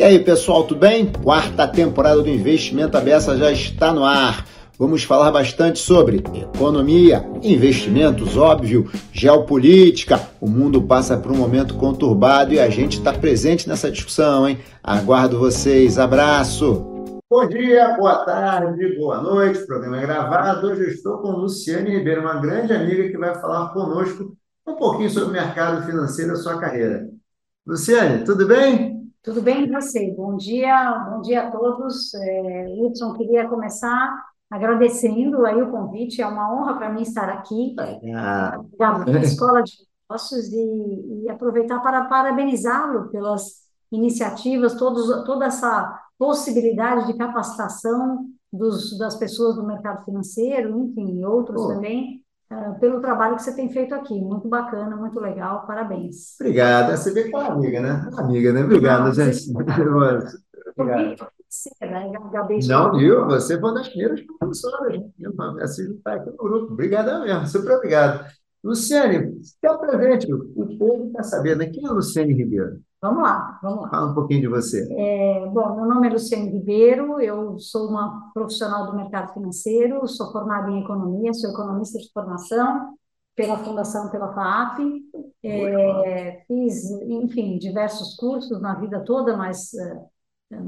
E aí, pessoal, tudo bem? Quarta temporada do Investimento Abessa já está no ar. Vamos falar bastante sobre economia, investimentos, óbvio, geopolítica. O mundo passa por um momento conturbado e a gente está presente nessa discussão, hein? Aguardo vocês. Abraço! Bom dia, boa tarde, boa noite. Programa é gravado. Hoje eu estou com Luciane Ribeiro, uma grande amiga que vai falar conosco um pouquinho sobre o mercado financeiro e a sua carreira. Luciane, tudo bem? Tudo bem com você? Bom dia, bom dia a todos. É, Wilson, queria começar agradecendo aí o convite. É uma honra para mim estar aqui na Escola de Negócios e, e aproveitar para parabenizá-lo pelas iniciativas, todos, toda essa possibilidade de capacitação dos, das pessoas do mercado financeiro, enfim, e outros pô, também, ah, pelo trabalho que você tem feito aqui. Muito bacana, muito legal, parabéns. obrigado. Você vê que é uma amiga, né? Uma amiga, né? Obrigado, Não, gente. Obrigado. você, né? Não, viu? Você foi uma das primeiras professoras, né? Assim, está aqui no grupo. Obrigado mesmo, super obrigado. Luciane, se apresente, o povo quer saber, né? Quem é Luciane Ribeiro? Vamos lá, vamos lá. Fala um pouquinho de você. É, bom, meu nome é Luciane Ribeiro, eu sou uma profissional do mercado financeiro, sou formada em economia, sou economista de formação pela Fundação pela FAAP, é, fiz, enfim, diversos cursos na vida toda, mas é,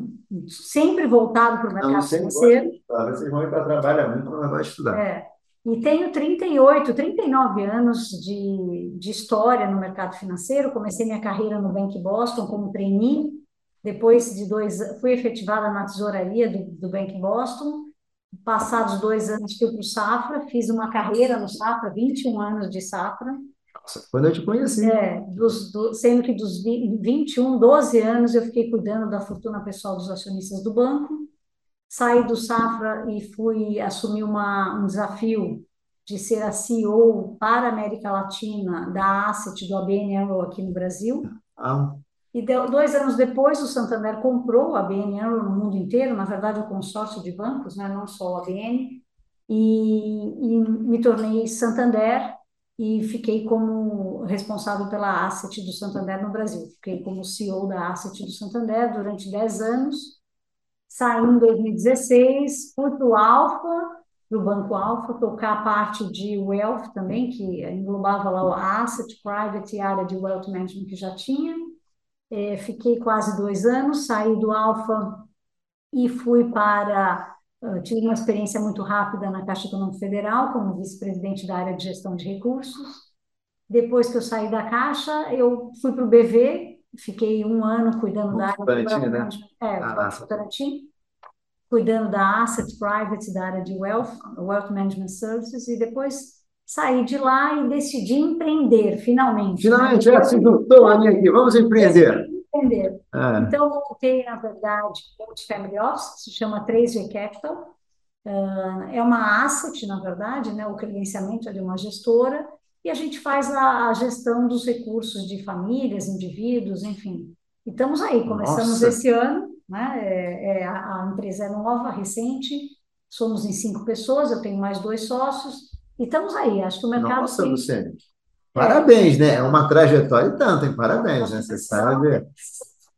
sempre voltado para o mercado Luciane gosta de financeiro. estudar. Vocês vão ir para trabalhar muito, mas vai estudar. É, e tenho 38, 39 anos de, de história no mercado financeiro. Comecei minha carreira no Bank Boston como trainee. Depois de dois, fui efetivada na tesouraria do, do Bank Boston. Passados dois anos, fui para o Safra, fiz uma carreira no Safra, 21 anos de Safra. Nossa, quando eu te conheci. É, dos, do, sendo que dos vi- 21, 12 anos eu fiquei cuidando da fortuna pessoal dos acionistas do banco. Saí do Safra e fui assumir uma, um desafio de ser a CEO para a América Latina da Asset do ABN AMRO aqui no Brasil. Ah, E deu- dois anos depois, o Santander comprou a ABN AMRO no mundo inteiro, na verdade, o consórcio de bancos, né, não só o ABN, e, e me tornei Santander e fiquei como responsável pela Asset do Santander no Brasil. Fiquei como CEO da Asset do Santander durante 10 anos. Saí em 2016, fui para o Alfa, para o Banco Alfa, tocar a parte de Wealth também, que englobava lá o Asset, Private e a área de Wealth Management que já tinha. É, fiquei quase dois anos, saí do Alfa e fui para. tive uma experiência muito rápida na Caixa Econômica Federal, como vice-presidente da área de gestão de recursos. Depois que eu saí da Caixa, eu fui para o BV, fiquei um ano cuidando da área de Votorantim, Wealth né? É, Ah. Votorantim, cuidando da Asset Private, da área de Wealth, Wealth Management Services, e depois saí de lá e decidi empreender, finalmente, né? Finalmente, é, Depois se juntou a minha aqui. Vamos empreender. empreender. Ah, Então, eu montei, na verdade, multifamily office, se chama 3G Capital. Ah, É uma asset, na verdade, né? O credenciamento é de uma gestora, e a gente faz a, a gestão dos recursos de famílias, indivíduos, enfim. E estamos aí, começamos nossa, esse ano, né? É, é, a, a empresa é nova, recente, somos em cinco pessoas, eu tenho mais dois sócios, e estamos aí. Acho que o mercado nossa. Luciane. É, Parabéns, né? É uma trajetória e tanto, hein? Parabéns, né? Você sabe.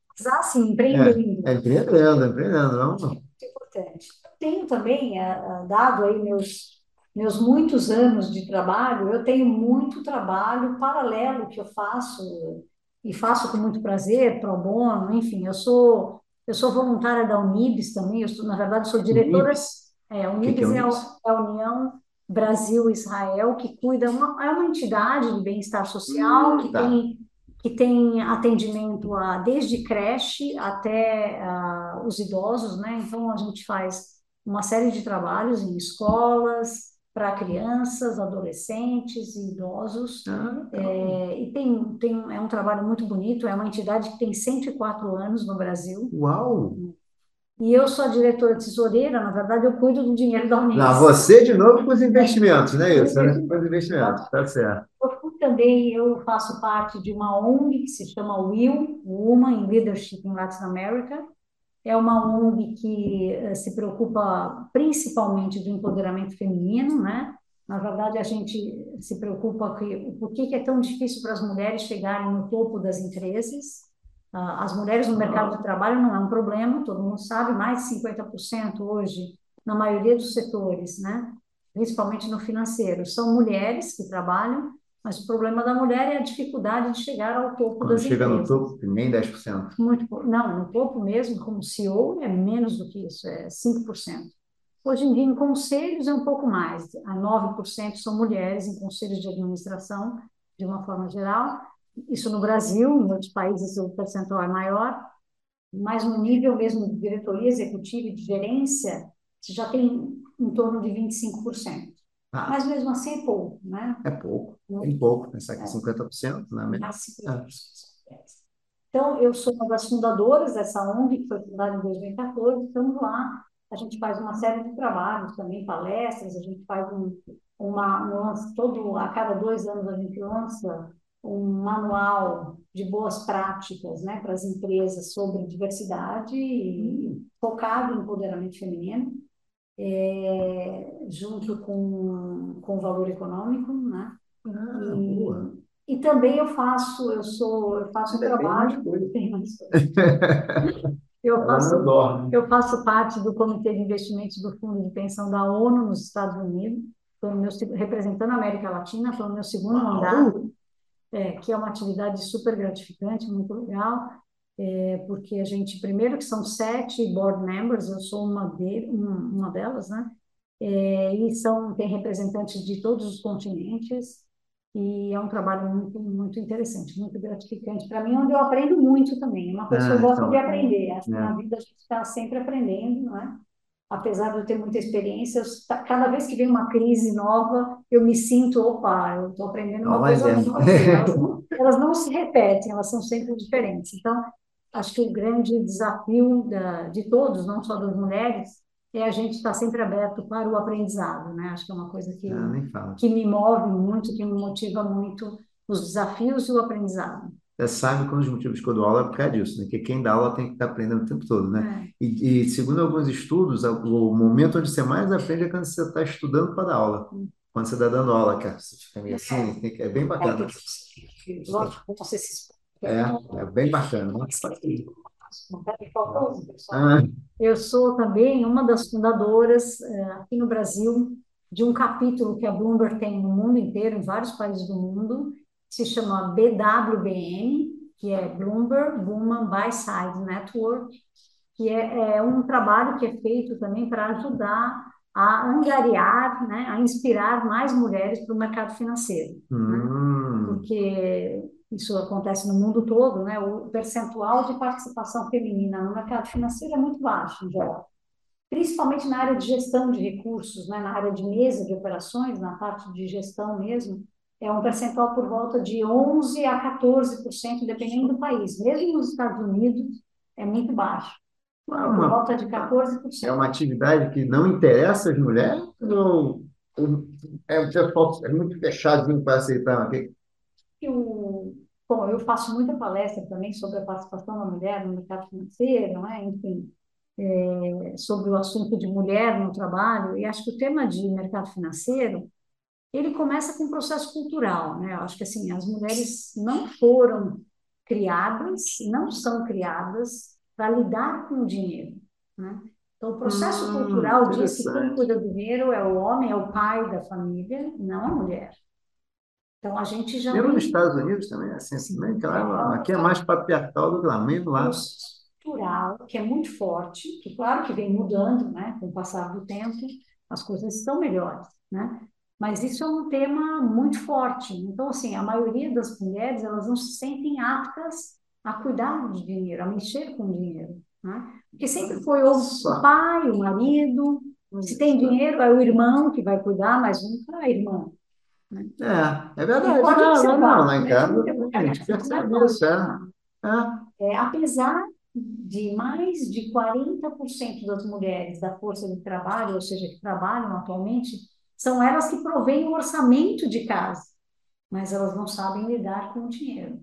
precisar, assim, É, empreendendo. é empreendendo, empreendendo. Vamos. muito importante. Eu tenho também, ah, ah, dado aí meus, meus muitos anos de trabalho, eu tenho muito trabalho paralelo que eu faço, e faço com muito prazer, pro bono, enfim, eu sou, eu sou voluntária da Unibs também, eu sou, na verdade, sou diretora, Unibs. é, a O que que é é, Unibs? é a União Brasil-Israel, que cuida, uma, é uma entidade de bem-estar social, Hum, que tá. tem que tem atendimento a, desde creche até os idosos, né? Então a gente faz uma série de trabalhos em escolas para crianças, adolescentes e idosos. Ah. É, e tem, tem, é um trabalho muito bonito, é uma entidade que tem 104 anos no Brasil. Uau! E eu sou a diretora tesoureira, na verdade, eu cuido do dinheiro da Não, Unibs. você de novo com os investimentos, não isso? Né? de- Com os investimentos, tá certo. Eu também, eu faço parte de uma ONG que se chama WIL, Women in Leadership in Latin America. É uma ONG que eh, se preocupa principalmente do empoderamento feminino, né? Na verdade, a gente se preocupa que, por que é tão difícil para as mulheres chegarem no topo das empresas. as mulheres no mercado de trabalho não é um problema, todo mundo sabe, mais de 50% hoje, na maioria dos setores, né? principalmente no financeiro, são mulheres que trabalham, mas o problema da mulher é a dificuldade de chegar ao topo Quando das chega empresas. no topo, nem 10%. Muito, não, no topo mesmo, como CEO, é menos do que isso, é 5%. Hoje em dia, em conselhos, é um pouco mais, a 9% são mulheres em conselhos de administração, de uma forma geral. Isso no Brasil, em outros países o percentual é maior, mas no nível mesmo de diretoria executiva e de gerência, você já tem em torno de 25%. Ah. Mas mesmo assim é pouco, né? É pouco, bem pouco, pensar que é 50%, né? Então, eu sou uma das fundadoras dessa ONG, que foi fundada em 2014, estamos lá. A gente faz uma série de trabalhos também, palestras, a gente faz um, uma, um, todo, a cada dois anos a gente lança um manual de boas práticas né, para as empresas sobre diversidade e focado em empoderamento feminino é, junto com, com o valor econômico, né? Ah, e, boa. e também eu faço, eu sou, eu faço um Ainda trabalho. Eu faço, eu faço parte do Comitê de Investimentos do Fundo de Pensão da ONU nos Estados Unidos, meu, representando a América Latina, foi o meu segundo Uau! mandato, é, que é uma atividade super gratificante, muito legal, é, porque a gente, primeiro que são sete board members, eu sou uma, de, uma, delas, né? É, e são, tem representantes de todos os continentes, e é um trabalho muito, muito interessante, muito gratificante para mim, onde eu aprendo muito também. É uma coisa que Ah, eu gosto então, de aprender. Acho que é. na vida a gente está sempre aprendendo, não é? Apesar de eu ter muita experiência, eu ta- cada vez que vem uma crise nova, eu me sinto, opa, eu estou aprendendo uma coisa é. nova. Elas não, elas não se repetem, elas são sempre diferentes. Então, acho que o grande desafio da, de todos, não só das mulheres, é a gente estar sempre aberto para o aprendizado, né? Acho que é uma coisa que Ah, que me move muito, que me motiva muito os desafios e o aprendizado. Você sabe que um dos motivos que eu dou aula é por causa disso, né? Que quem dá aula tem que estar aprendendo o tempo todo, né? É, E, e segundo alguns estudos, o momento onde você mais aprende é quando você está estudando para dar aula. Quando você está dando aula, cara, você fica meio assim, que- é bem é bacana. porque, lógico, você se. É, é bem bacana. né? Ah, Eu sou também uma das fundadoras eh, aqui no Brasil de um capítulo que a Bloomberg tem no mundo inteiro, em vários países do mundo, que se chama BWBN, que é Bloomberg Woman Buy Side Network, que é, é um trabalho que é feito também para ajudar a angariar, né, a inspirar mais mulheres para o mercado financeiro, né? hum, porque isso acontece no mundo todo, né? O percentual de participação feminina no mercado financeiro é muito baixo, em geral. Principalmente na área de gestão de recursos, né? Na área de mesa de operações, na parte de gestão mesmo, é um percentual por volta de 11 a 14%, dependendo do país. Mesmo nos Estados Unidos, é muito baixo. é É por uma, volta de 14%. é uma atividade que não interessa as mulheres? Ou é, o é muito fechadinho para aceitar? Que- Eu, bom, eu faço muita palestra também sobre a participação da mulher no mercado financeiro, não é? Enfim, é, sobre o assunto de mulher no trabalho, e acho que o tema de mercado financeiro, ele começa com um processo cultural, né? Eu acho que, assim, as mulheres não foram criadas, não são criadas para lidar com o dinheiro, né? Então, o processo Hum, cultural diz que quem cuida do dinheiro é o homem, é o pai da família, não a mulher. Então, a gente já Mesmo nos Estados Unidos também é assim, né? Claro, aqui é mais patriarcal do que lá, mesmo lá. cultural que é muito forte, que claro que vem mudando, né, com o passar do tempo, as coisas estão melhores, né? Mas isso é um tema muito forte. Então, assim, a maioria das mulheres, elas não se sentem aptas a cuidar do dinheiro, a mexer com dinheiro, né? Porque sempre foi o pai, o marido, se tem dinheiro, é o irmão que vai cuidar, mas nunca a irmã. É, é verdade. E pode Não, não, observar, não, lá em né? casa a gente percebe isso, é. É. É, apesar de mais de 40% das mulheres da força de trabalho, ou seja, que trabalham atualmente, são elas que provêm o orçamento de casa, mas elas não sabem lidar com o dinheiro,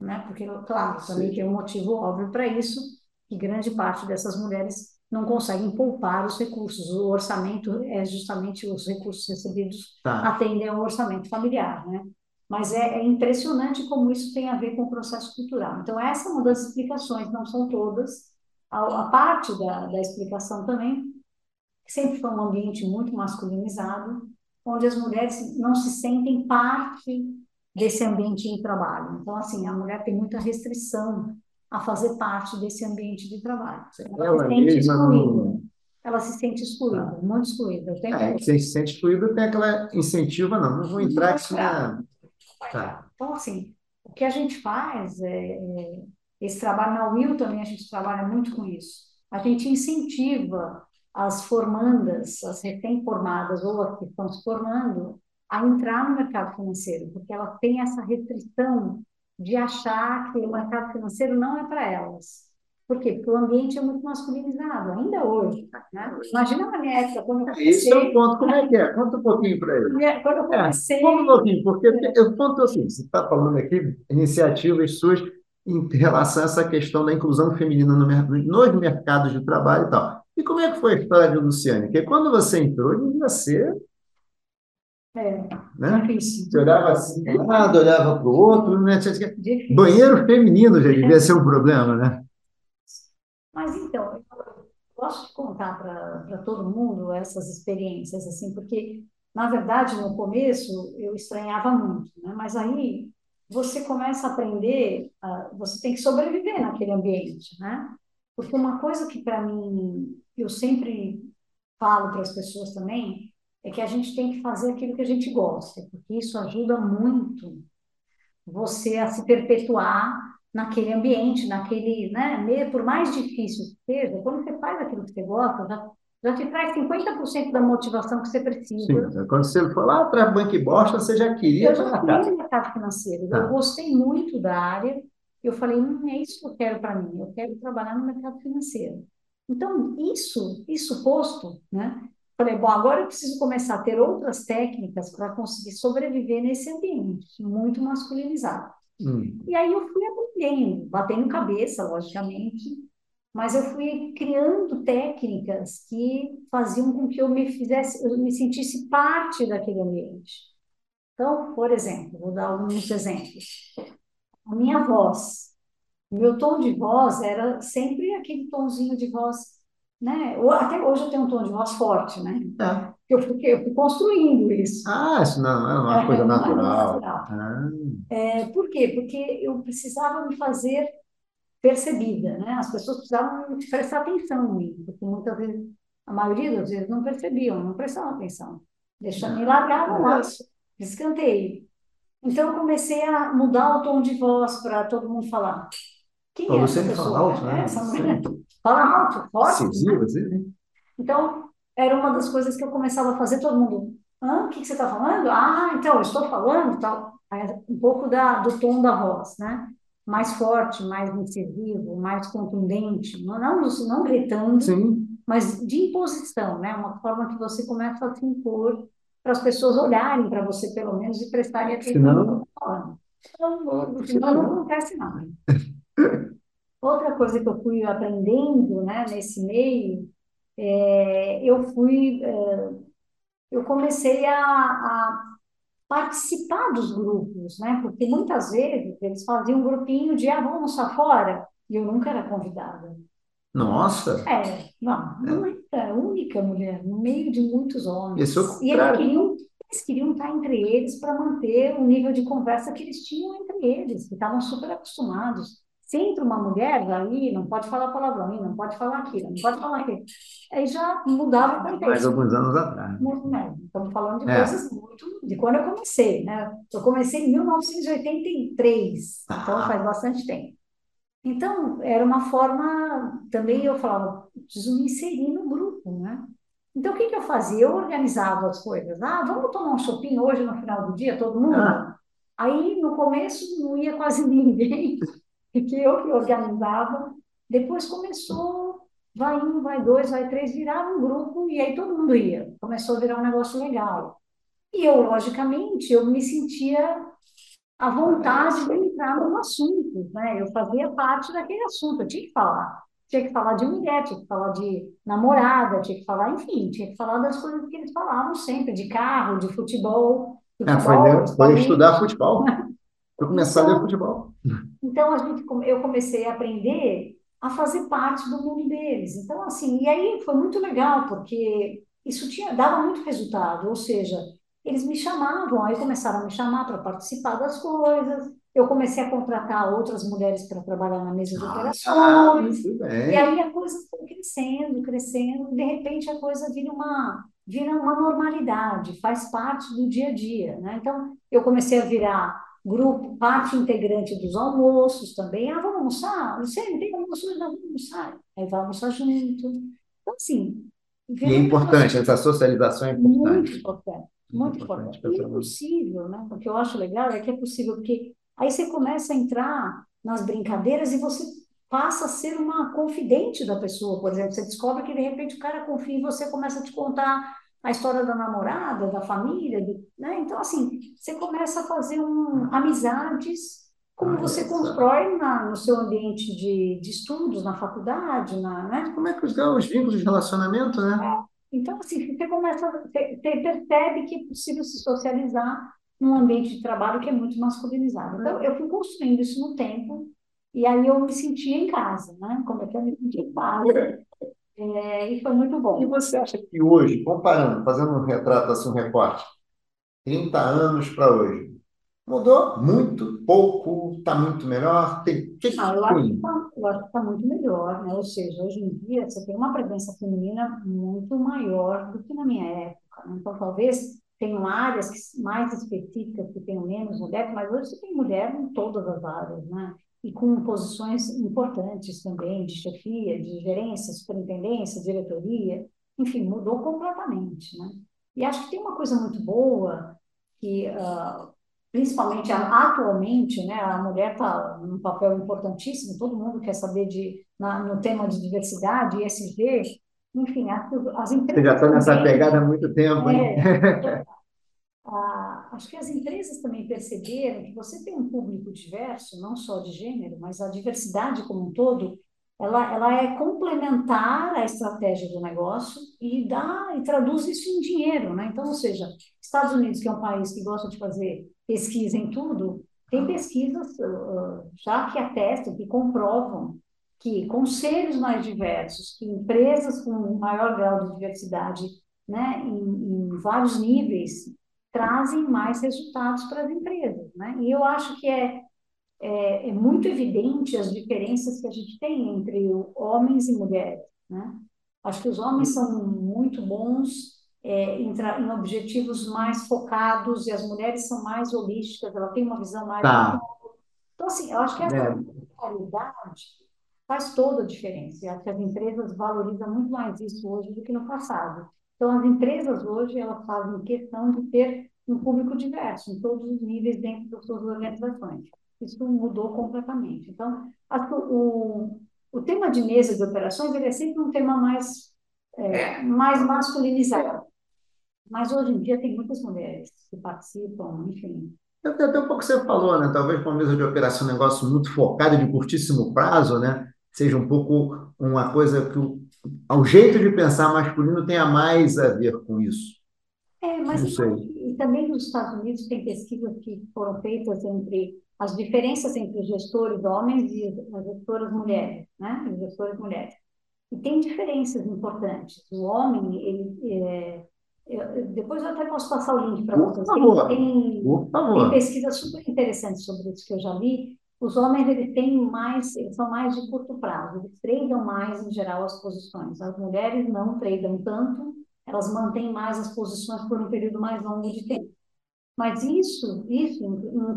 né? Porque, claro, também Sim. tem um motivo óbvio para isso, que grande parte dessas mulheres não conseguem poupar os recursos. O orçamento é justamente os recursos recebidos Tá. atendem ao orçamento familiar, né? Mas é, é, impressionante como isso tem a ver com o processo cultural. Então, essa é uma das explicações, não são todas. A, a parte da, da explicação também sempre foi um ambiente muito masculinizado, onde as mulheres não se sentem parte desse ambiente de trabalho. Então, assim, a mulher tem muita restrição a fazer parte desse ambiente de trabalho. Ela, ela se sente excluída. Ela se sente excluída, ah. muito excluída. É, se sente excluída tem aquela incentiva, não, não vou entrar que isso. Tá. Então, assim, o que a gente faz é, é esse trabalho na UIL também a gente trabalha muito com isso. A gente incentiva as formandas, as recém-formadas ou as que estão se formando, a entrar no mercado financeiro, porque ela tem essa restrição de achar que o mercado financeiro não é para elas. Por quê? Porque o ambiente é muito masculinizado, ainda hoje. Né? Imagina na minha época, quando eu comecei... Esse é o ponto, como é que é? Conta um pouquinho para ele. Quando eu comecei... É, conta um pouquinho, porque é. eu ponto assim, você está falando aqui, iniciativas suas em relação a essa questão da inclusão feminina no, nos mercados de trabalho e tal. E como é que foi a história de Luciane? Porque quando você entrou, devia ser é, né? difícil. Você olhava assim um lado, olhava para o outro, né? Banheiro feminino já devia ser um problema, né? Mas então, eu gosto de contar para todo mundo essas experiências, assim, porque, na verdade, no começo eu estranhava muito, né? Mas aí você começa a aprender, uh, você tem que sobreviver naquele ambiente, né? Porque uma coisa que para mim eu sempre falo para as pessoas também é que a gente tem que fazer aquilo que a gente gosta, porque isso ajuda muito você a se perpetuar naquele ambiente, naquele, né, por mais difícil que seja, quando você faz aquilo que você gosta, já, já te traz 50% da motivação que você precisa. Sim, quando você foi lá do banco e bosta, você já queria Eu já queria no mercado financeiro, ah. eu gostei muito da área, eu falei, hum, é isso que eu quero para mim, eu quero trabalhar no mercado financeiro. Então, isso, isso posto, né, Falei, bom, agora eu preciso começar a ter outras técnicas para conseguir sobreviver nesse ambiente muito masculinizado. Hum. E aí eu fui aprendendo, batendo cabeça, logicamente, mas eu fui criando técnicas que faziam com que eu me fizesse, eu me sentisse parte daquele ambiente. Então, por exemplo, vou dar alguns exemplos. A minha voz, meu tom de voz era sempre aquele tonzinho de voz né? Até hoje eu tenho um tom de voz forte, né? É. Eu, fui, eu fui construindo isso. Ah, isso não é uma é, coisa natural. É natural. Ah. É, por quê? Porque eu precisava me fazer percebida, né? As pessoas precisavam prestar atenção em mim, porque muitas vezes, a maioria das vezes não percebiam, não prestavam atenção. Deixando me largar no laço, descanteio. Então eu comecei a mudar o tom de voz para todo mundo falar. Quem é essa pessoa? Fala alto, né? Essa mulher fala alto, forte. Incisivo, né? Então, era uma das coisas que eu começava a fazer, todo mundo, Hã? o que, que você está falando? Ah, então, eu estou falando, tal. Um pouco da, do tom da voz, né? Mais forte, mais incisivo, mais contundente, não, não, não gritando, Sim. mas de imposição, né? Uma forma que você começa a se impor para as pessoas olharem para você, pelo menos, e prestarem atenção. Então, senão não acontece nada. Outra coisa que eu fui aprendendo, né, nesse meio, é, eu fui, é, eu comecei a, a, participar dos grupos, né, porque muitas vezes eles faziam um grupinho de, ah, vamos fora, e eu nunca era convidada. Nossa! É, não, não é. era a única mulher, no meio de muitos homens. Isso é e eles queriam, eles queriam estar entre eles para manter o nível de conversa que eles tinham entre eles, que estavam super acostumados. Se entra uma mulher, aí não pode falar palavrão, aí não pode falar aquilo, não pode falar aquilo. Aí já mudava o contexto. Mais alguns anos atrás. Né? Estamos falando de é. coisas muito. de quando eu comecei, né? Eu comecei em 1983, ah. então faz bastante tempo. Então, era uma forma. Também eu falava, preciso me inserir no grupo, né? Então, o que, que eu fazia? Eu organizava as coisas. Ah, vamos tomar um shopping hoje no final do dia, todo mundo? Ah. Aí, no começo, não ia quase ninguém que eu que organizava. Depois começou, vai um, vai dois, vai três, virava um grupo e aí todo mundo ia. Começou a virar um negócio legal. E eu, logicamente, eu me sentia à vontade de entrar no assunto, né? Eu fazia parte daquele assunto, eu tinha que falar. Tinha que falar de mulher, tinha que falar de namorada, tinha que falar, enfim, tinha que falar das coisas que eles falavam sempre, de carro, de futebol. futebol, é, foi, foi estudar futebol. Foi começar então, a ler futebol. Então, a gente, eu comecei a aprender a fazer parte do mundo deles. Então, assim, e aí foi muito legal, porque isso tinha, dava muito resultado, ou seja, eles me chamavam, aí começaram a me chamar para participar das coisas, eu comecei a contratar outras mulheres para trabalhar na mesa de operações, e aí a coisa foi crescendo, crescendo, de repente a coisa vira uma, vira uma normalidade, faz parte do dia a dia, né? Então, eu comecei a virar grupo, parte integrante dos almoços também. Ah, vamos almoçar? Luciane, tem almoço? Não, vamos almoçar. Aí vai almoçar junto. Então, assim... E é importante, essa socialização é importante. Muito importante. Muito importante. E é possível, né? O que eu acho legal é que é possível, porque aí você começa a entrar nas brincadeiras e você passa a ser uma confidente da pessoa, por exemplo. Você descobre que, de repente, o cara confia em você, começa a te contar a história da namorada, da família, né? Então, assim, você começa a fazer um, amizades como ah, você é constrói na, no seu ambiente de, de estudos, na faculdade, na, né? Como é que os, os vínculos de relacionamento, né? É. Então, assim, você começa, você, você percebe que é possível se socializar num ambiente de trabalho que é muito masculinizado. Então, eu fui construindo isso no tempo, e aí eu me sentia em casa, né? Como é que eu me sentia em casa? É, e foi muito bom. E você acha que hoje, comparando, fazendo um retrato, assim, um recorte, 30 anos para hoje, mudou muito, pouco, está muito melhor? Tem, que ah, eu, acho que está tá muito melhor, né? Ou seja, hoje em dia você tem uma presença feminina muito maior do que na minha época. Né? Então, talvez tenham áreas mais específicas que tenham menos mulheres, mas hoje você tem mulher em todas as áreas, né? E com posições importantes também, de chefia, de gerência, superintendência, diretoria, enfim, mudou completamente, né? E acho que tem uma coisa muito boa, que uh, principalmente atualmente, né, a mulher está num papel importantíssimo, todo mundo quer saber de, na, no tema de diversidade, ESG, enfim, as, as empresas... Você já está nessa pegada há muito tempo? É, Acho que as empresas também perceberam que você tem um público diverso, não só de gênero, mas a diversidade como um todo, ela, ela é complementar à estratégia do negócio e dá e traduz isso em dinheiro, né? Então, ou seja, Estados Unidos, que é um país que gosta de fazer pesquisa em tudo, tem pesquisas uh, já que atestam, que comprovam que conselhos mais diversos, que empresas com maior grau de diversidade, né, em, em vários níveis, trazem mais resultados para as empresas. Né? E eu acho que é, é, é, muito evidente as diferenças que a gente tem entre homens e mulheres. Né? Acho que os homens são muito bons é, em, em, objetivos mais focados e as mulheres são mais holísticas, ela tem uma visão mais. Tá. Então, assim, eu acho que essa é. qualidade faz toda a diferença. Eu acho que as empresas valorizam muito mais isso hoje do que no passado. Então, as empresas hoje, elas fazem questão de ter um público diverso, em todos os níveis dentro das suas organizações. Isso mudou completamente. Então, que o, o tema de mesa de operações ele é sempre um tema mais, é, mais masculinizado. Mas hoje em dia tem muitas mulheres que participam, enfim. Até, até um pouco você falou, né? Talvez com uma mesa de operação um negócio muito focado de curtíssimo prazo, né? Seja um pouco uma coisa que o ao jeito de pensar masculino tenha mais a ver com isso. É, mas e também nos Estados Unidos tem pesquisas que foram feitas entre as diferenças entre os gestores homens e as gestoras mulheres, né? As gestoras mulheres. E tem diferenças importantes. O homem, ele, é, eu, depois eu até posso passar o link para vocês. Tem, tem, tem pesquisas super interessantes sobre isso que eu já li, os homens eles têm mais, eles são mais de curto prazo, eles tradam mais em geral as posições. As mulheres não tradam tanto, elas mantêm mais as posições por um período mais longo de tempo. Mas isso, isso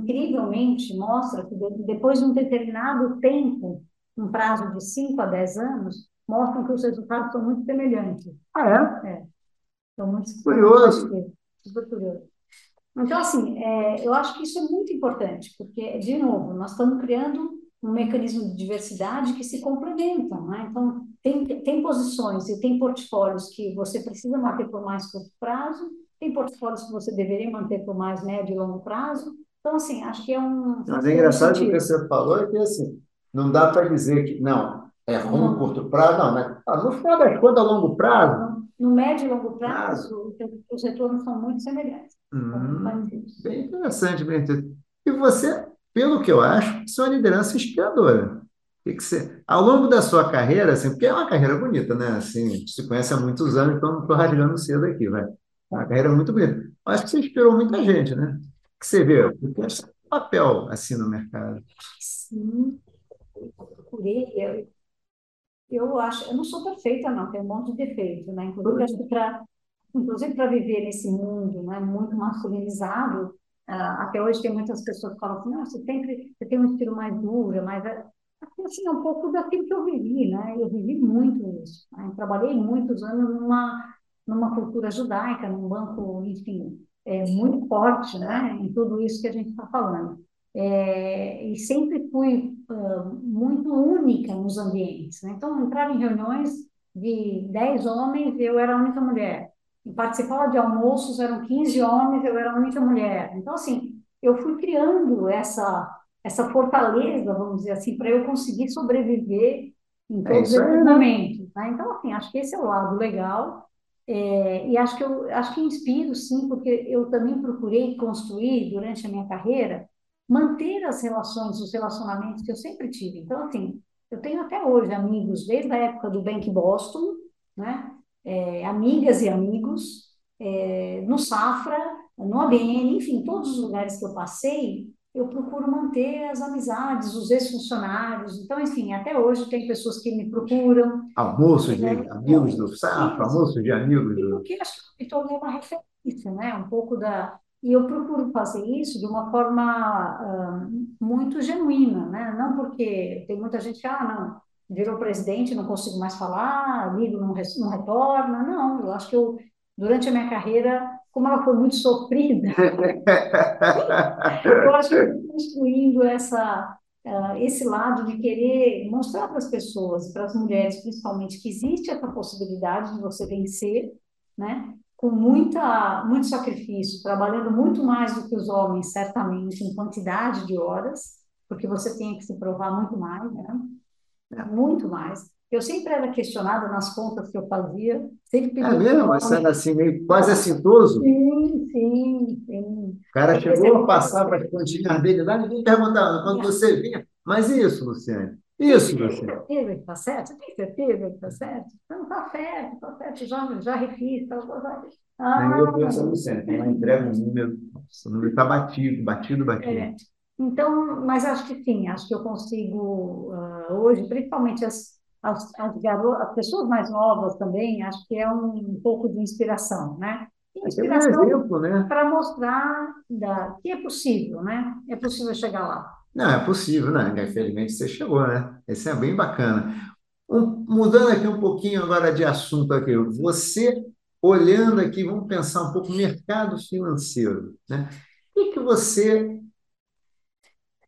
incrivelmente mostra que depois de um determinado tempo, um prazo de 5 a 10 anos, mostram que os resultados são muito semelhantes. Ah, é? É. São muito curioso. Super curioso. Então, assim, é, eu acho que isso é muito importante, porque, de novo, nós estamos criando um mecanismo de diversidade que se complementam, né? Então, tem, tem posições e tem portfólios que você precisa manter por mais curto prazo, tem portfólios que você deveria manter por mais médio e longo prazo. Então, assim, acho que é um... Mas é engraçado o que você falou, é que, assim, não dá para dizer que, não, é ruim no curto prazo, não, né? Ah, no final das contas, a longo prazo... No médio e longo prazo, prazo. os retornos são muito semelhantes. Hum, bem interessante, Benedito. E você, pelo que eu acho, você é uma liderança inspiradora. O que que você, ao longo da sua carreira, assim, porque é uma carreira bonita, né? Assim, a gente se conhece há muitos anos, então não estou rasgando cedo aqui, vai. É uma carreira muito bonita. Acho que você inspirou muita gente, né? O que você vê? Porque é um papel assim no mercado. Sim, procurei. Eu, eu acho, eu não sou perfeita, não, tenho um monte de defeito, né? Inclusive, acho que para inclusive para viver nesse mundo né, muito masculinizado, uh, até hoje tem muitas pessoas que falam assim, não, você, sempre, você tem um estilo mais duro, mas é, assim, é um pouco daquilo que eu vivi, né? Eu vivi muito isso. Né? Trabalhei muitos anos numa, numa cultura judaica, num banco, enfim, é, muito forte, né? Em tudo isso que a gente está falando. É, e sempre fui uh, muito única nos ambientes. Né? Então, entrar em reuniões de 10 homens, eu era a única mulher participava de almoços, eram 15 homens, eu era a única mulher. Então, assim, eu fui criando essa, essa fortaleza, vamos dizer assim, para eu conseguir sobreviver em é todos é esses momentos. Né? Então, assim, acho que esse é o lado legal. É, e acho que eu acho que inspiro, sim, porque eu também procurei construir durante a minha carreira manter as relações, os relacionamentos que eu sempre tive. Então, assim, eu tenho até hoje amigos desde a época do Bank Boston, né? É, amigas e amigos, é, no Safra, no ABN, enfim, todos os lugares que eu passei, eu procuro manter as amizades, os ex-funcionários. Então, enfim, até hoje tem pessoas que me procuram. Almoço de né? amigos do Safra, almoço de amigos do... Porque acho que me tornei uma referência, né? Um pouco da... E eu procuro fazer isso de uma forma uh, muito genuína, né? Não porque tem muita gente que, ah, não, virou presidente, não consigo mais falar, ligo, não, não retorna. Não, eu acho que eu, durante a minha carreira, como ela foi muito sofrida, eu acho que eu construindo essa, uh, esse lado de querer mostrar para as pessoas, para as mulheres principalmente, que existe essa possibilidade de você vencer, né? com muita, muito sacrifício, trabalhando muito mais do que os homens, certamente, em quantidade de horas, porque você tem que se provar muito mais, né? Muito mais. Eu sempre era questionada nas contas que eu fazia, sempre É mesmo? Mas era assim, meio quase assintoso? Sim, sim, sim. O cara chegou, passava as continhas dele lá, ninguém perguntava, quando você vinha, mas isso, Luciane? Isso, Luciane. Tem certeza que está certo? Você tem certeza que está certo? Não, está certo, está certo, já, já refiz, tá, tá, ah, eu penso, Luciane, ela entrega um número, o número está batido, batido, batido. É. Então, mas acho que sim, acho que eu consigo uh, hoje, principalmente as, as, as, garotas, as pessoas mais novas também, acho que é um, um pouco de inspiração, né? Inspiração um né? para mostrar da, que é possível, né? É possível chegar lá. Não, é possível, né? Infelizmente você chegou, né? Esse é bem bacana. Um, mudando aqui um pouquinho agora de assunto aqui, você olhando aqui, vamos pensar um pouco mercado financeiro, né? O que, que você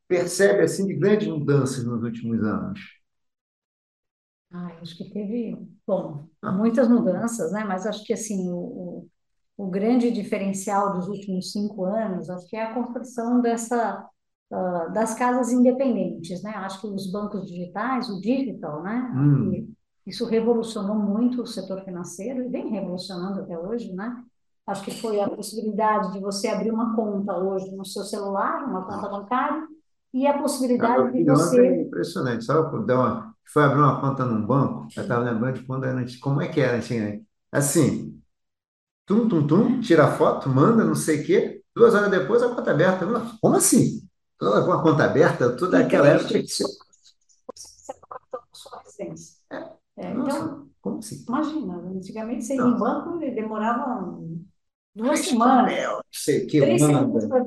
percebe assim de grandes mudanças nos últimos anos? Ah, acho que teve, bom, muitas mudanças, né? Mas acho que assim o, o, o grande diferencial dos últimos cinco anos, acho que é a construção dessa uh, das casas independentes, né? Acho que os bancos digitais, o digital, né? Hum. Isso revolucionou muito o setor financeiro e vem revolucionando até hoje, né? Acho que foi a possibilidade de você abrir uma conta hoje no seu celular, uma conta bancária, e a possibilidade de você. É impressionante, sabe? Dar uma, foi abrir uma conta num banco, eu estava lembrando de quando era, como é que era, assim, assim, tum, tum, tum, tira foto, manda, não sei o quê, duas horas depois a conta aberta. Como assim? Com a conta aberta, toda aquela época que. Você cartão sua residência. É. É, Nossa, então, como assim? Imagina, antigamente você ia em banco e demorava duas semanas. Sei que três semanas para.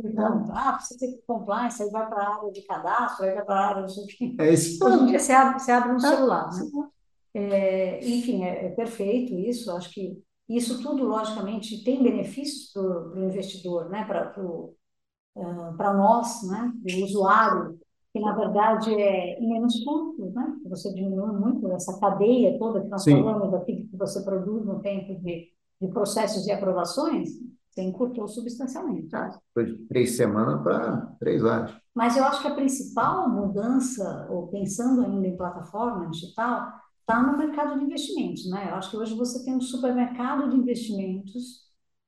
Ah, você tem que compliance, aí vai para a área de cadastro, aí vai para a área de... É isso. Em dia você abre, você abre no celular, né? É, enfim, é, é, perfeito isso. Acho que isso tudo, logicamente, tem benefícios para o investidor, né? para uh, nós, né? o usuário, que na verdade é em menos custos, né? Você diminui muito essa cadeia toda que nós Sim. falamos daqui, que você produz no tempo de de processos de aprovações, você encurtou substancialmente. Tá? Foi de três semanas para três anos. Mas eu acho que a principal mudança, ou pensando ainda em plataforma digital, está no mercado de investimentos. Né? Eu acho que hoje você tem um supermercado de investimentos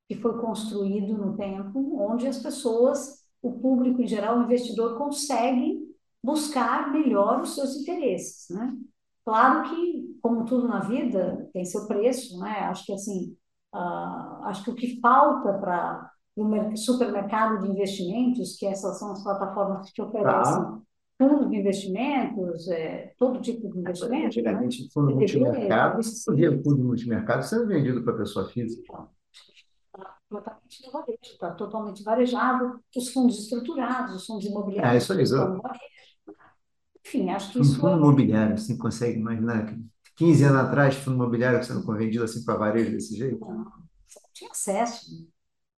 que foi construído no tempo, onde as pessoas, o público em geral, o investidor consegue buscar melhor os seus interesses, né? Claro que, como tudo na vida, tem seu preço, né? Acho que assim, uh, acho que o que falta para o supermercado de investimentos, que essas são as plataformas que oferecem ah. fundos de investimentos, é, todo tipo de investimento. Antigamente, né? fundo multimercado, podia fundo multimercado sendo vendido para pessoa física. Então, totalmente no varejo, está totalmente varejado, os fundos estruturados, os fundos imobiliários. É, isso aí, exato. Enfim, acho que um isso. fundo é... imobiliário, você consegue imaginar que 15 anos atrás, fundo imobiliário sendo vendido assim para varejo desse jeito? Não, você não tinha acesso,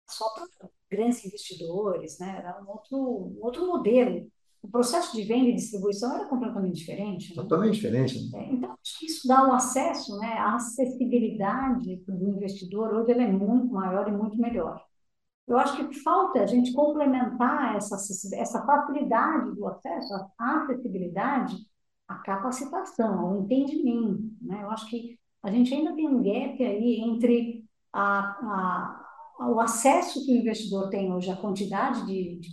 só para grandes investidores, né? Era um outro, um outro modelo. O processo de venda e distribuição era completamente diferente. Né? Totalmente diferente. Né? É, então, acho que isso dá o acesso, né? A acessibilidade do investidor hoje é muito maior e muito melhor. Eu acho que falta a gente complementar essa, essa facilidade do acesso, a acessibilidade, a capacitação, o entendimento. Né? Eu acho que a gente ainda tem um gap aí entre a, a, o acesso que o investidor tem hoje, a quantidade de, de,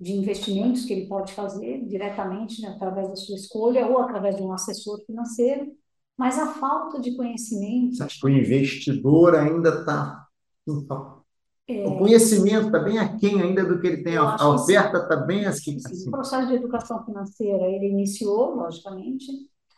de investimentos que ele pode fazer diretamente né, através da sua escolha ou através de um assessor financeiro, mas a falta de conhecimento. Você acha que o investidor ainda está é, o conhecimento está bem aquém ainda do que ele tem. A, oferta está bem assim. O processo de educação financeira, ele iniciou, logicamente,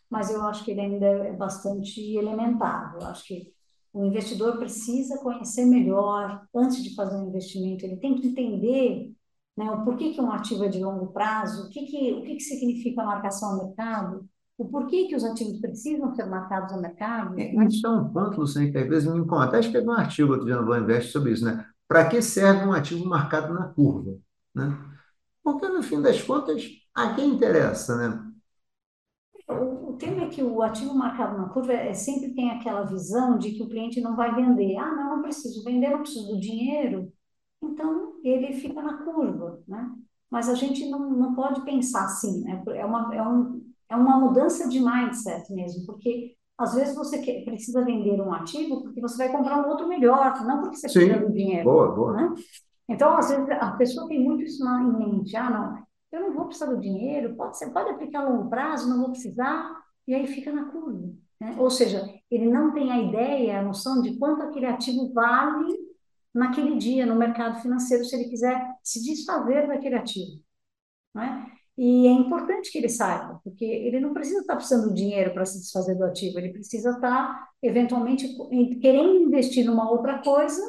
mas eu acho que ele ainda é bastante elementar. Eu acho que o investidor precisa conhecer melhor antes de fazer um investimento. Ele tem que entender né, o porquê que um ativo é de longo prazo, o que, que, o que, que significa marcação ao mercado, o porquê que os ativos precisam ser marcados ao mercado. É, isso é um ponto, Luciano, que às vezes me incomoda. Até escrevi um artigo outro dia no Boa Invest sobre isso, né? Para que serve um ativo marcado na curva? Né? Porque, no fim das contas, a quem interessa, né? O, o tema é que o ativo marcado na curva é, sempre tem aquela visão de que o cliente não vai vender. Ah, não, não preciso vender, não preciso do dinheiro. Então, ele fica na curva, né? Mas a gente não, não pode pensar assim, né? É uma, é, um, é uma mudança de mindset mesmo, porque às vezes você quer, precisa vender um ativo porque você vai comprar um outro melhor, não porque você Sim. precisa do dinheiro. Boa, boa. Né? Então, às vezes, a pessoa tem muito isso na, em mente. Ah, não, eu não vou precisar do dinheiro, pode, ser, pode aplicar a longo prazo, não vou precisar, e aí fica na curva. Né? Ou seja, ele não tem a ideia, a noção de quanto aquele ativo vale naquele dia no mercado financeiro, se ele quiser se desfazer daquele ativo. Né? E é importante que ele saiba, porque ele não precisa estar precisando de dinheiro para se desfazer do ativo, ele precisa estar, eventualmente, querendo investir numa outra coisa,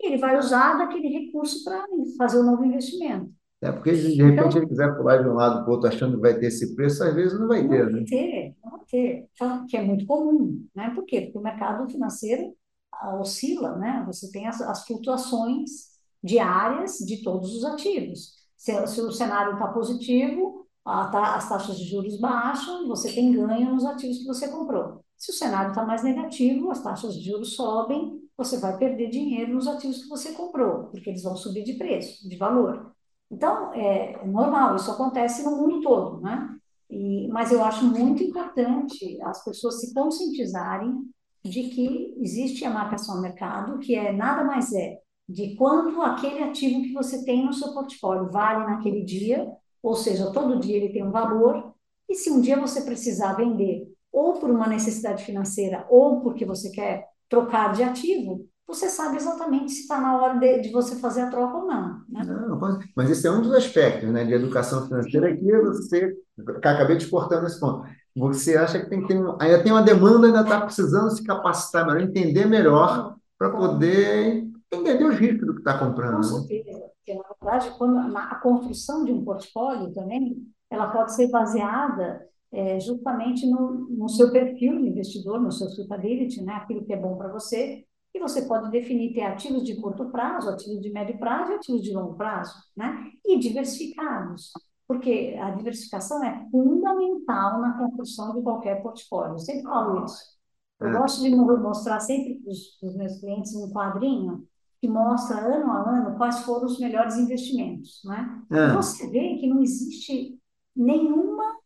e ele vai usar daquele recurso para fazer um novo investimento. É porque, de repente, então, ele quiser pular de um lado para o outro achando que vai ter esse preço, às vezes não vai não ter. Não vai né? ter, não vai ter. Então, que é muito comum. Né? Por quê? Porque o mercado financeiro ah, oscila, né? você tem as, as flutuações diárias de todos os ativos. Se, se o cenário está positivo, tá, as taxas de juros baixam, você tem ganho nos ativos que você comprou. Se o cenário está mais negativo, as taxas de juros sobem, você vai perder dinheiro nos ativos que você comprou, porque eles vão subir de preço, de valor. Então, é normal, isso acontece no mundo todo, né? E, mas eu acho muito importante as pessoas se conscientizarem de que existe a marcação ao mercado, que é nada mais é de quanto aquele ativo que você tem no seu portfólio vale naquele dia, ou seja, todo dia ele tem um valor, e se um dia você precisar vender, ou por uma necessidade financeira, ou porque você quer trocar de ativo, você sabe exatamente se está na hora de, de, você fazer a troca ou não, né? não. Mas esse é um dos aspectos né, de educação financeira que você, que acabei te cortando esse ponto. Você acha que tem que ter, ainda tem uma demanda, ainda está precisando se capacitar melhor, entender melhor para poder entender os riscos do que está comprando. Com né? certeza, porque na verdade, quando a construção de um portfólio também, ela pode ser baseada é, justamente no, no seu perfil de investidor, no seu suitability, né? aquilo que é bom para você, e você pode definir ter ativos de curto prazo, ativos de médio prazo e ativos de longo prazo, né? E diversificados, porque a diversificação é fundamental na construção de qualquer portfólio. Eu sempre falo isso. Eu é. gosto de mostrar sempre para os meus clientes um quadrinho que mostra ano a ano quais foram os melhores investimentos, né? É. Você vê que não existe nenhuma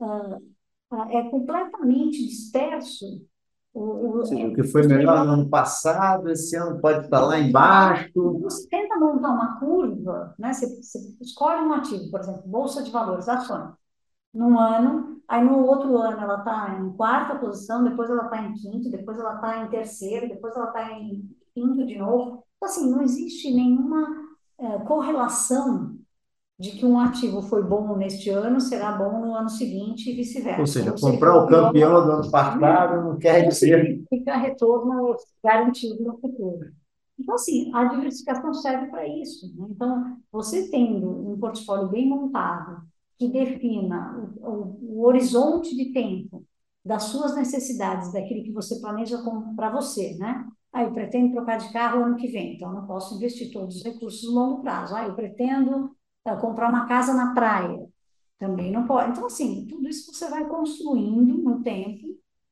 uh, é completamente disperso O, Ou seja, o que foi melhor no ano passado, esse ano pode estar lá embaixo. Você tenta montar uma curva, né? Você, você escolhe um ativo, por exemplo, Bolsa de Valores, ações. Num ano, aí no outro ano ela está em quarta posição, depois ela está em quinto, depois ela está em terceiro, depois ela está em quinto de novo. Então, assim, não existe nenhuma é, correlação de que um ativo foi bom neste ano, será bom no ano seguinte e vice-versa. Ou seja, comprar o campeão do ano passado não quer dizer. Fica retorno garantido no futuro. Então, assim, a diversificação serve para isso. Né? Então, você tendo um portfólio bem montado, que defina o, o, o horizonte de tempo das suas necessidades, daquilo que você planeja para você, né? Ah, eu pretendo trocar de carro ano que vem, então eu não posso investir todos os recursos no longo prazo. Ah, eu pretendo uh, comprar uma casa na praia, também não pode. Então, assim, tudo isso você vai construindo no tempo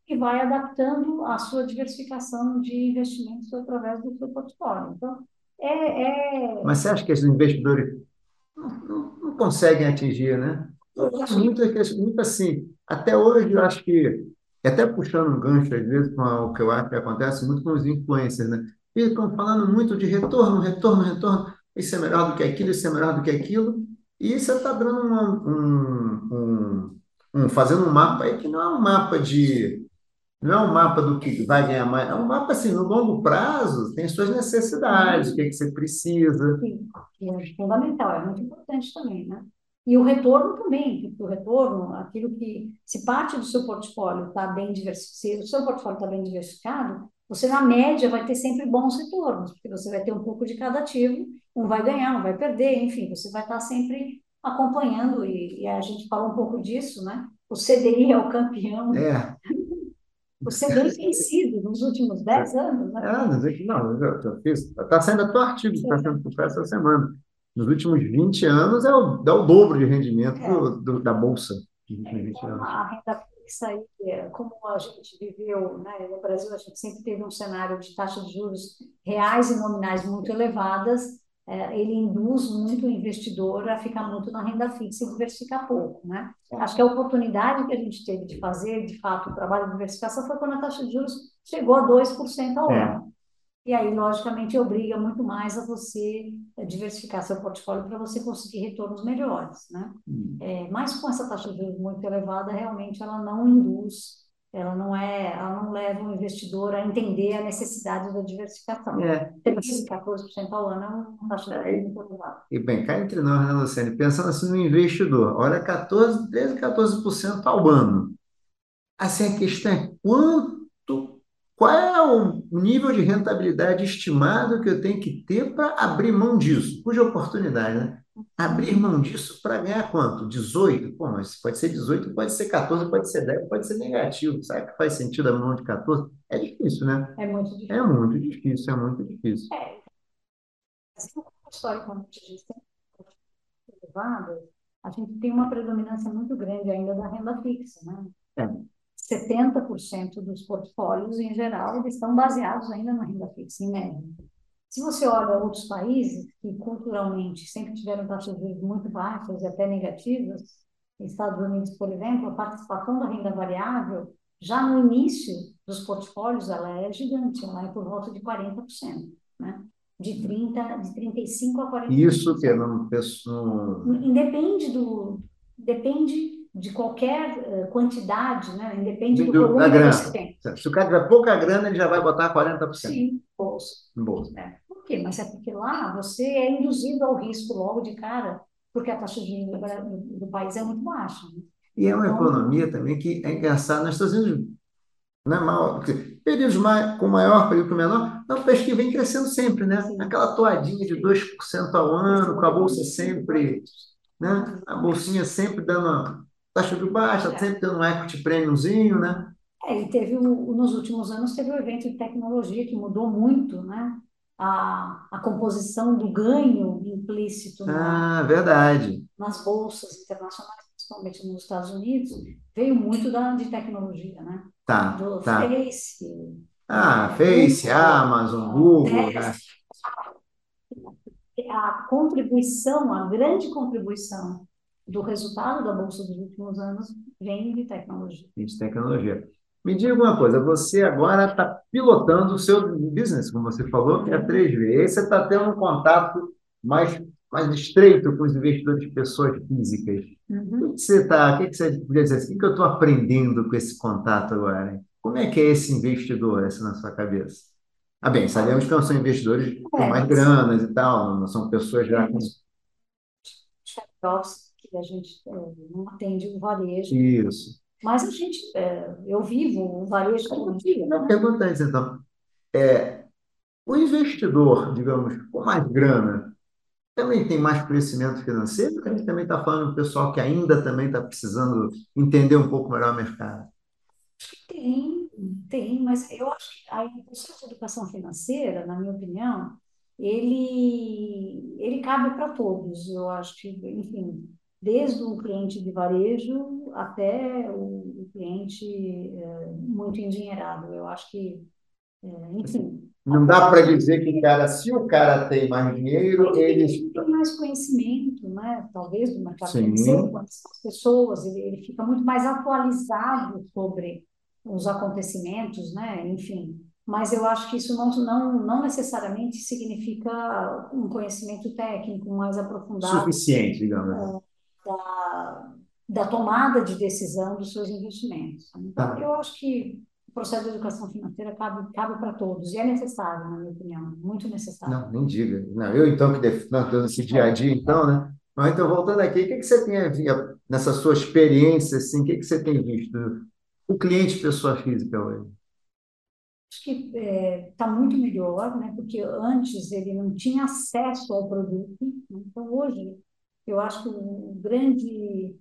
e vai adaptando a sua diversificação de investimentos através do seu portfólio. Então, é, é... Mas você acha que esses investidores não, não, conseguem atingir, né? Muito, muito assim. Até hoje, eu acho que e até puxando um gancho, às vezes, com o que eu acho que acontece muito com os influencers, né? Ficam falando muito de retorno, retorno, retorno. Isso é melhor do que aquilo, isso é melhor do que aquilo. E você está dando um, um, um, fazendo um mapa aí que não é um mapa de. Não é um mapa do que vai ganhar mais, é um mapa assim, no longo prazo, tem suas necessidades, o que, é que você precisa. Sim, é fundamental, é muito importante também, né? E o retorno também, porque o retorno, aquilo que, se parte do seu portfólio está bem diversificado, se o seu portfólio está bem diversificado, você na média vai ter sempre bons retornos, porque você vai ter um pouco de cada ativo, um vai ganhar, um vai perder, enfim, você vai estar sempre acompanhando, e, e a gente falou um pouco disso, né? O CDI é o campeão. É. O CDI tem sido nos últimos 10 anos, né? É, não, eu, eu fiz. Está saindo até o artigo, está sendo publicado essa semana nos últimos 20 anos é o, é o dobro de rendimento é. do, do, da Bolsa. Então, a renda fixa, aí, é, como a gente viveu né, no Brasil, a gente sempre teve um cenário de taxa de juros reais e nominais muito elevadas, é, ele induz muito o investidor a ficar muito na renda fixa e diversificar pouco. Né? Acho que a oportunidade que a gente teve de fazer, de fato, o trabalho de diversificação foi quando a taxa de juros chegou a 2% ao é. ano. E aí, logicamente, obriga muito mais a você eh, diversificar seu portfólio para você conseguir retornos melhores, né? Hum. É, mas com essa taxa de juros muito elevada, realmente ela não induz, ela não é, ela não leva o investidor a entender a necessidade da diversificação. É. 14% ao ano é uma taxa de juros é. muito elevada. E bem, cá entre nós, né, Luciane, pensando assim no investidor, olha, 14, 13, 14% ao ano. Assim, a questão é quanto qual é o nível de rentabilidade estimado que eu tenho que ter para abrir mão disso? Cuja oportunidade, né? Abrir mão disso para ganhar quanto? 18? Pô, mas pode ser 18, pode ser 14, pode ser 10, pode ser negativo. Sabe que faz sentido abrir mão de 14? É difícil, né? É muito difícil. É muito difícil, é muito difícil. É. Assim como a história, como a gente disse, a gente tem uma predominância muito grande ainda da renda fixa, né? É. 70% dos portfólios, em geral, eles estão baseados ainda na renda fixa, em média. Se você olha outros países que culturalmente sempre tiveram taxas de juros muito baixas e até negativas, Estados Unidos, por exemplo, a participação da renda variável, já no início dos portfólios, ela é gigante, ela é por volta de 40%, né? De 30, de 35 a 40%. Isso que não pessoa. Independe do depende de qualquer uh, quantidade, né? independe do, do volume da grana. que você tem. Se o cara tiver pouca grana, ele já vai botar 40%. Sim, bolsa. Bolsa. É. Por quê? Mas é porque lá você é induzido ao risco logo de cara, porque a taxa de juros do, país é muito baixa. Né? E é uma então, economia também que é engraçada. Nós estamos indo né, mal, períodos mais, com maior, período menor, não, o peixe que vem crescendo sempre, né? Aquela toadinha de 2% ao ano, com a bolsa sempre, né? A bolsinha sempre dando taxa de baixa, é. sempre tendo um equity premiumzinho, né? É, e teve, o, nos últimos anos, teve o um evento de tecnologia que mudou muito, né? A, a composição do ganho implícito ah, na, verdade. nas bolsas internacionais, principalmente nos Estados Unidos, veio muito da, de tecnologia, né? Tá, do tá. Face. Ah, Face, Google, Amazon, Google, né? A contribuição, a grande contribuição do resultado da Bolsa dos últimos anos vem de tecnologia. De tecnologia. Me diga uma coisa, você agora está pilotando o seu business, como você falou, que é a 3V. E aí você está tendo um contato mais, mais estreito com os investidores pessoas físicas. Uhum. O que você está, o que você podia dizer assim, o que eu estou aprendendo com esse contato agora? hein? Como é que é esse investidor, assim, na sua cabeça? Ah, bem, sabemos que não são investidores com É, mais granas e tal, não são pessoas já com que a gente é, não atende o varejo, isso. mas a gente, é, eu vivo o varejo todo dia, Não, né? pergunta antes, então. É, o investidor, digamos, com mais grana, também tem mais conhecimento financeiro? A gente também está falando do pessoal que ainda também está precisando entender um pouco melhor o mercado. Tem, tem, mas eu acho que o processo de educação financeira, na minha opinião, ele, ele cabe para todos. Eu acho que, enfim, desde o cliente de varejo até o, cliente é, muito endinheirado. Eu acho que, é, enfim, Não dá para dizer que cara, se o cara tem mais dinheiro, ele ele. tem mais conhecimento, né? Talvez do mercado financeiro, Sim, quanto as pessoas, ele, ele fica muito mais atualizado sobre os acontecimentos, né? Enfim, mas eu acho que isso não, não, não necessariamente significa um conhecimento técnico mais aprofundado suficiente, digamos. Da, da tomada de decisão dos seus investimentos. Então, Tá. eu acho que o processo de educação financeira cabe, cabe para todos, e é necessário, na minha opinião, muito necessário. Não, nem diga. Não, eu então que def... não, tô nesse dia a dia, então, né? Mas então, voltando aqui, o que que você tem a nessa sua experiência, assim, o que que você tem visto? O cliente pessoa física hoje. Acho que está muito melhor, né? Porque antes ele não tinha acesso ao produto. né? Então, hoje, eu acho que o grande,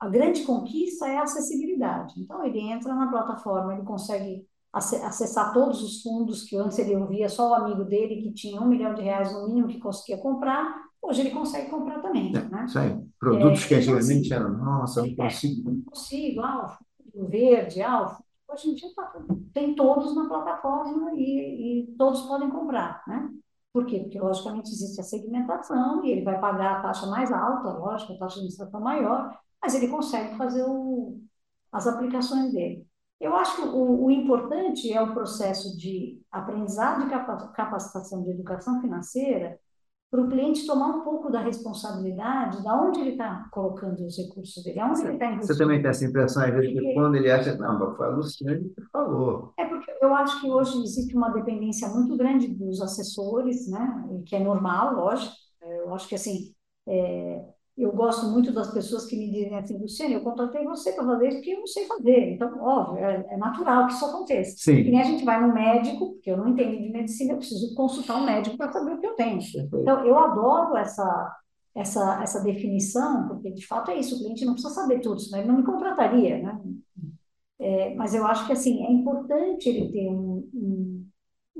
a grande conquista é a acessibilidade. Então, ele entra na plataforma, ele consegue ace- acessar todos os fundos que antes ele ouvia só o amigo dele que tinha um milhão de reais no mínimo que conseguia comprar. Hoje ele consegue comprar também, É, né? isso aí. Produtos que É, então, antigamente assim, eram, nossa, não é, consigo. não consigo, ah, o fundo verde, ah, o fundo- hoje em dia tá, tem todos na plataforma e, e todos podem comprar, né? Por quê? Porque, logicamente, existe a segmentação e ele vai pagar a taxa mais alta, lógico, a taxa de administração maior, mas ele consegue fazer o, as aplicações dele. Eu acho que o, o importante é o processo de aprendizado capa- capacitação de educação financeira para o cliente tomar um pouco da responsabilidade de onde ele está colocando os recursos dele, aonde ele está Você também investindo. tem essa impressão, às vezes, que Porque quando ele acha, não, mas foi a Luciane que falou. é porque eu acho que hoje existe uma dependência muito grande dos assessores, né? e Que é normal, lógico. Eu acho que assim, é, eu gosto muito das pessoas que me dizem assim, Luciane, eu contratei você para fazer isso porque eu não sei fazer. Então, óbvio, é, é natural que isso aconteça. Que nem Sim, a gente vai no médico, porque eu não entendo de medicina, eu preciso consultar um médico para saber o que eu tenho. Então, eu adoro essa, essa, essa definição, porque de fato é isso, o cliente não precisa saber tudo, senão ele não me contrataria, né? É, mas eu acho que assim, é importante ele ter um, um,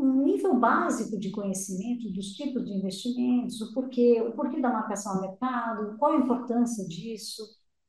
um nível básico de conhecimento dos tipos de investimentos, o porquê, o porquê da marcação ao mercado, qual a importância disso,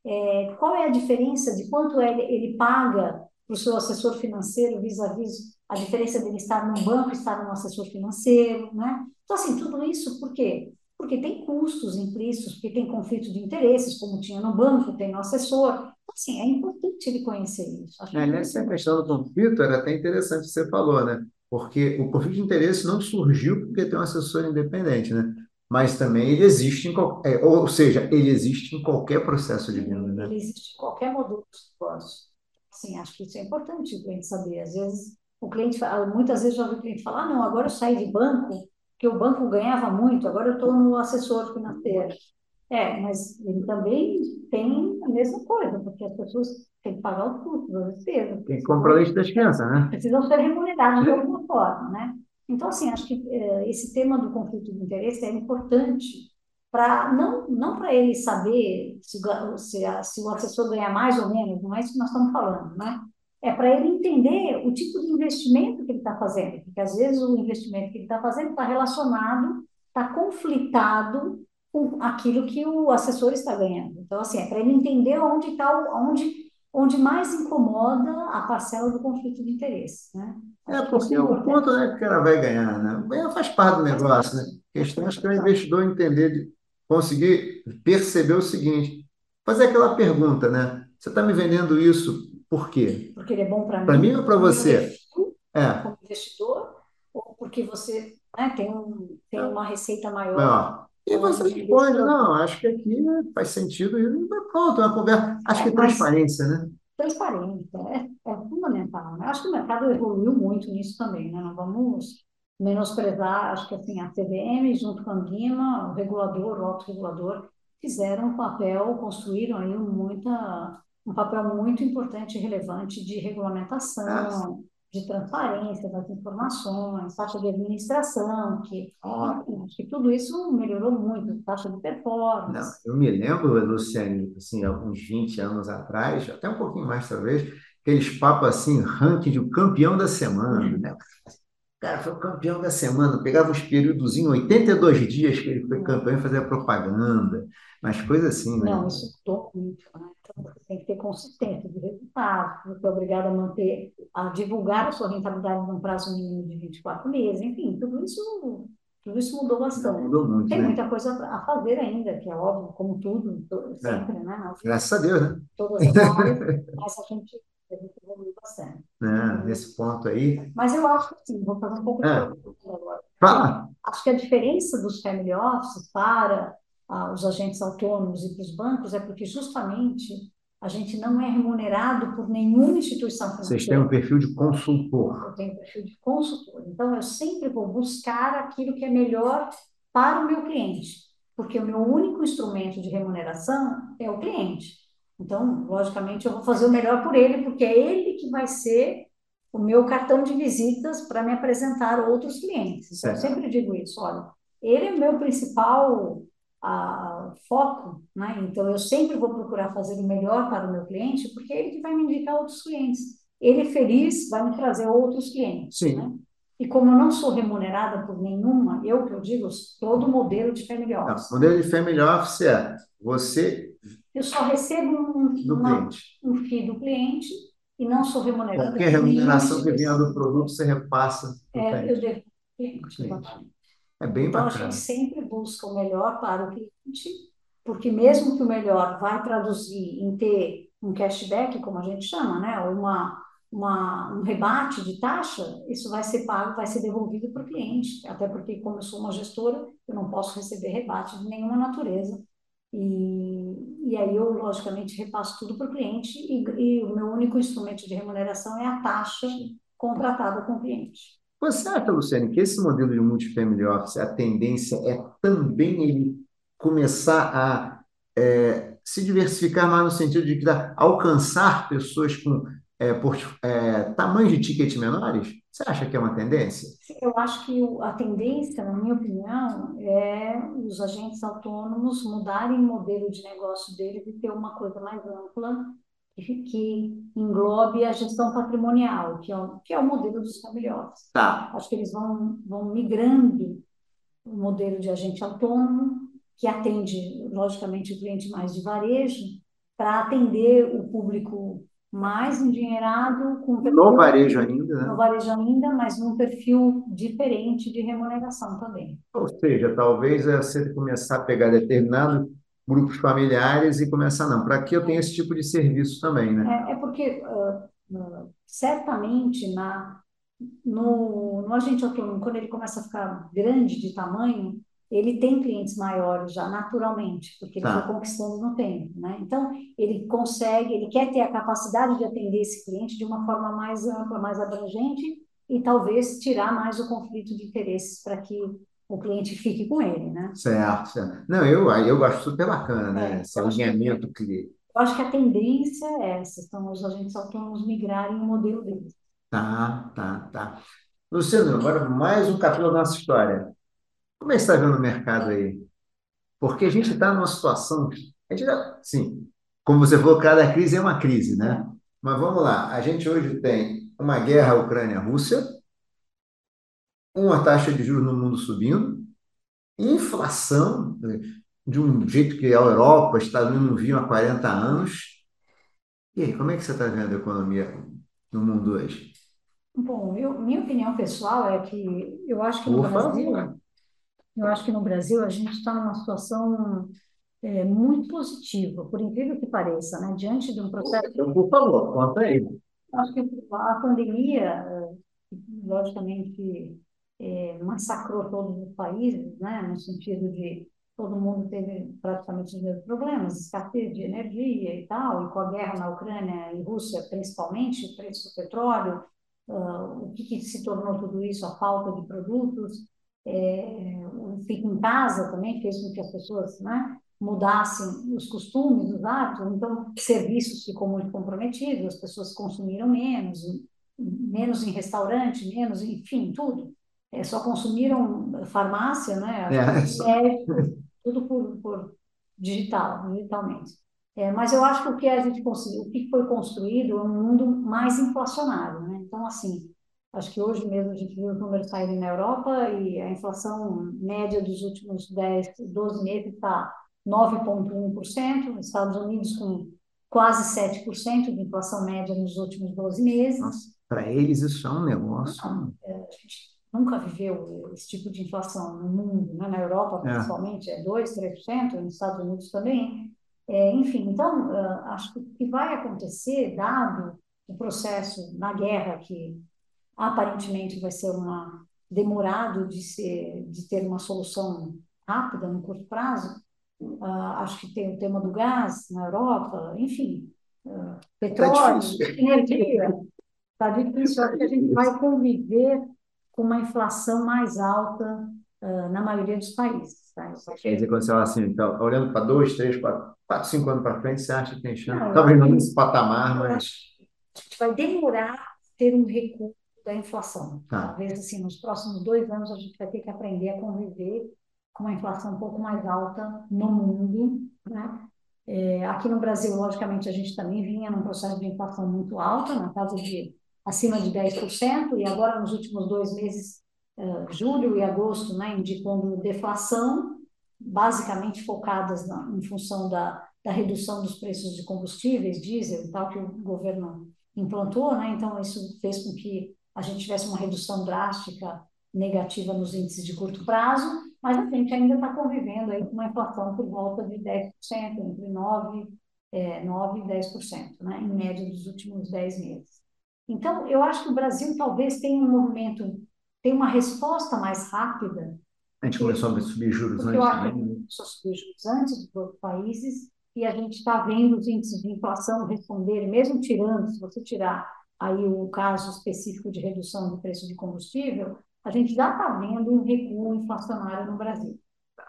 é, qual é a diferença de quanto ele, ele paga para o seu assessor financeiro vis-à-vis a diferença dele estar num banco e estar num assessor financeiro, né? Então, assim, tudo isso por quê? Porque tem custos implícitos, porque tem conflito de interesses, como tinha no banco, tem no assessor. Então, assim, é importante ele conhecer isso. Acho É, Aliás, essa questão do conflito era até interessante que você falou, né? Porque o conflito de interesse não surgiu porque tem um assessor independente, né? Mas também ele existe em qualquer, ou seja, ele existe em qualquer processo de venda, né? ele existe em qualquer modelo de negócio. Assim, acho que isso é importante o cliente saber. Às vezes, o cliente, fala- muitas vezes já ouvi o cliente falar, ah, não, agora eu saí de banco, porque o banco ganhava muito, agora eu estou no assessor financeiro. É, mas ele também tem a mesma coisa, porque as pessoas têm que pagar os custos, as despesas, Quem compra o precisam, leite das crianças, né? precisam ser remuneradas de alguma forma, né? Então, assim, acho que eh, esse tema do conflito de interesse é importante para não, não para ele saber se, o se, a- se o assessor ganha mais ou menos, não é isso que nós estamos falando, né? É para ele entender o tipo de investimento que ele está fazendo, porque às vezes o investimento que ele está fazendo está relacionado, está conflitado com aquilo que o assessor está ganhando. Então, assim, é para ele entender onde está, o- onde, onde mais incomoda a parcela do conflito de interesse, né? É Acho que isso é porque o ponto não é que o cara vai ganhar, né? Ganhar faz parte do negócio, né? A questão acho que é o investidor entender, de- conseguir perceber o seguinte, fazer aquela pergunta, né? Você está me vendendo isso Por quê? Porque ele é bom para Para mim, mim ou para você? É, como investidor, ou porque você, né, tem um, tem uma receita maior ó. E você responde, não, acho que aqui faz sentido e pronto, é uma conversa. Acho que É, mas transparência, né? transparência é, é fundamental, né? Acho que o mercado evoluiu muito nisso também, né? Não vamos menosprezar, acho que assim, a CVM junto com a Anvima, o regulador, o autorregulador, fizeram um papel, construíram aí muita, um papel muito importante e relevante de Ah, regulamentação, de transparência das informações, taxa de administração, que, acho que tudo isso melhorou muito, taxa de Não, performance. eu me lembro, Luciane, assim, há uns 20 anos atrás, até um pouquinho mais talvez, aqueles papos assim, ranking de campeão da semana, né? O cara foi o campeão da semana, pegava uns períodos em 82 dias que ele foi campeão e fazia propaganda, mas coisa assim, né? Não, isso mudou muito, né? Então, você tem que ter consistência de resultado, você é obrigado a manter, a divulgar a sua rentabilidade num prazo mínimo de 24 meses, enfim, tudo isso, tudo isso mudou Não, bastante. mudou muito, Tem né? muita coisa a fazer ainda, que é óbvio, como tudo, to- É, sempre, né? Graças a Deus, né? todas as áreas, mas a gente, a gente evoluiu bastante. Evoluiu. Nesse ponto aí. Mas eu acho que sim, vou fazer um pouco de É, propaganda agora. fala. Acho que a diferença dos family offices para ah, os agentes autônomos e para os bancos é porque justamente a gente não é remunerado por nenhuma instituição Vocês têm um financeira. perfil de consultor. Eu tenho perfil de consultor. Então, eu sempre vou buscar aquilo que é melhor para o meu cliente, porque o meu único instrumento de remuneração é o cliente. Então, logicamente, eu vou fazer o melhor por ele, porque é ele que vai ser o meu cartão de visitas para me apresentar a outros clientes. Então, eu sempre digo isso, olha, ele é o meu principal ah, foco, né? Então, eu sempre vou procurar fazer o melhor para o meu cliente, porque é ele que vai me indicar outros clientes. Ele feliz vai me trazer outros clientes, né? Sim. E como eu não sou remunerada por nenhuma, eu que eu digo, todo modelo de family Não, office, o modelo de family office é você eu só recebo um, do uma, um FII do cliente e não sou remunerada Qualquer remuneração que venha do produto, você repassa É, eu devo cliente. É bem Então, a gente bacana. sempre busca o melhor para o cliente, porque mesmo que o melhor vai traduzir em ter um cashback, como a gente chama, né? Uma, uma, um rebate de taxa, isso vai ser pago, vai ser devolvido para o cliente. Até porque, como eu sou uma gestora, eu não posso receber rebate de nenhuma natureza. E, e aí eu, logicamente, repasso tudo para o cliente e, e o meu único instrumento de remuneração é a taxa contratada com o cliente. Você acha, Luciane, que esse modelo de multifamily office, a tendência é também ele começar a é, se diversificar mais no sentido de alcançar pessoas com é, é, tamanhos de ticket menores? Você acha que é uma tendência? Eu acho que a tendência, na minha opinião, é os agentes autônomos mudarem o modelo de negócio deles e ter uma coisa mais ampla que, englobe a gestão patrimonial, que é o, que é o modelo dos family office. Tá. Acho que eles vão, vão migrando o modelo de agente autônomo, que atende, logicamente, o cliente mais de varejo, para atender o público mais endinheirado, com No varejo ainda, no né? varejo ainda, mas num perfil diferente de remuneração também. Ou seja, talvez é você começar a pegar determinados grupos familiares e começar, não, para que eu tenho esse tipo de serviço também, né? É, é porque, ah, certamente, na, no, no agente autônomo, quando ele começa a ficar grande de tamanho, ele tem clientes maiores já, naturalmente, porque ele foi Tá. conquistando no tempo, né? Então, ele consegue, ele quer ter a capacidade de atender esse cliente de uma forma mais ampla, mais abrangente e talvez tirar mais o conflito de interesses para que o cliente fique com ele, né? Certo, certo. Não, eu, eu acho super bacana, né? É, Esse acho que alinhamento que Eu acho que a tendência é essa, são os agentes autônomos migrarem o modelo deles. Tá, tá, tá. Luciano, agora mais um capítulo da nossa história. Como é que você está vendo o mercado aí? Porque a gente está numa situação. A gente já, sim, como você falou, cada crise é uma crise, né? Mas vamos lá. A gente hoje tem uma guerra Ucrânia-Rússia, uma taxa de juros no mundo subindo, inflação né, de um jeito que a Europa, os Estados Unidos não viam há 40 anos. E aí, como é que você está vendo a economia no mundo hoje? Bom, eu, minha opinião pessoal é que eu acho que no Por Brasil, favor. Eu acho que no Brasil a gente está numa situação é, muito positiva, por incrível que pareça, né? Diante de um processo. Então, por favor, conta aí. Acho que a pandemia, logicamente, é, massacrou todos os países, né? No sentido de todo mundo teve praticamente os mesmos problemas, escassez de energia e tal, e com a guerra na Ucrânia e Rússia, principalmente, o preço do petróleo, uh, o que, que, se tornou tudo isso, a falta de produtos, é, o fico em casa também fez com que as pessoas né, mudassem os costumes, os hábitos, então serviços ficou muito comprometido, as pessoas consumiram menos, menos em restaurante, menos, enfim, tudo. É, só consumiram farmácia, né? É. tudo por, por digital, digitalmente. É, mas eu acho que o que a gente conseguiu, o que foi construído é um mundo mais inflacionário, né? Então, assim, acho que hoje mesmo a gente viu os números saírem na Europa e a inflação média dos últimos 10, 12 meses está 9,1%, Estados Unidos com quase 7% de inflação média nos últimos 12 meses. Para eles isso é um negócio. Não, é, a gente nunca viveu esse tipo de inflação no mundo, né? na Europa é. principalmente é 2%, 3%, nos Estados Unidos também. É, enfim, então, uh, acho que o que vai acontecer, dado o processo na guerra, que aparentemente vai ser uma demorado de, ser, de ter uma solução rápida no curto prazo, Uh, acho que tem o tema do gás na Europa, enfim, uh, petróleo, tá energia. Está difícil, acho que a gente vai conviver com uma inflação mais alta uh, na maioria dos países. Tá? Quer dizer, quando você fala assim, então, olhando para dois, três, quatro, quatro, cinco anos para frente, você acha que tem chance? Talvez não nesse patamar, mas. A gente vai demorar ter um recuo da inflação. Tá. Talvez assim, nos próximos dois anos a gente vai ter que aprender a conviver com uma inflação um pouco mais alta no mundo, né? É, aqui no Brasil, logicamente, a gente também vinha num processo de inflação muito alta, na casa de acima de 10%, e agora nos últimos dois meses, uh, julho e agosto, né, indicando deflação, basicamente focadas na, em função da, da redução dos preços de combustíveis, diesel e tal, que o governo implantou, né, então isso fez com que a gente tivesse uma redução drástica negativa nos índices de curto prazo, mas a gente ainda está convivendo aí com uma inflação por volta de 10%, entre 9%, é, 9 e 10%, né, em média dos últimos 10 meses. Então, eu acho que o Brasil talvez tenha um movimento, tenha uma resposta mais rápida. A gente começou a subir juros antes. Eu acho que começou a subir juros antes dos outros países e a gente está vendo os índices de inflação responder, mesmo tirando, se você tirar aí o caso específico de redução do preço de combustível, a gente já está vendo um recuo inflacionário no Brasil.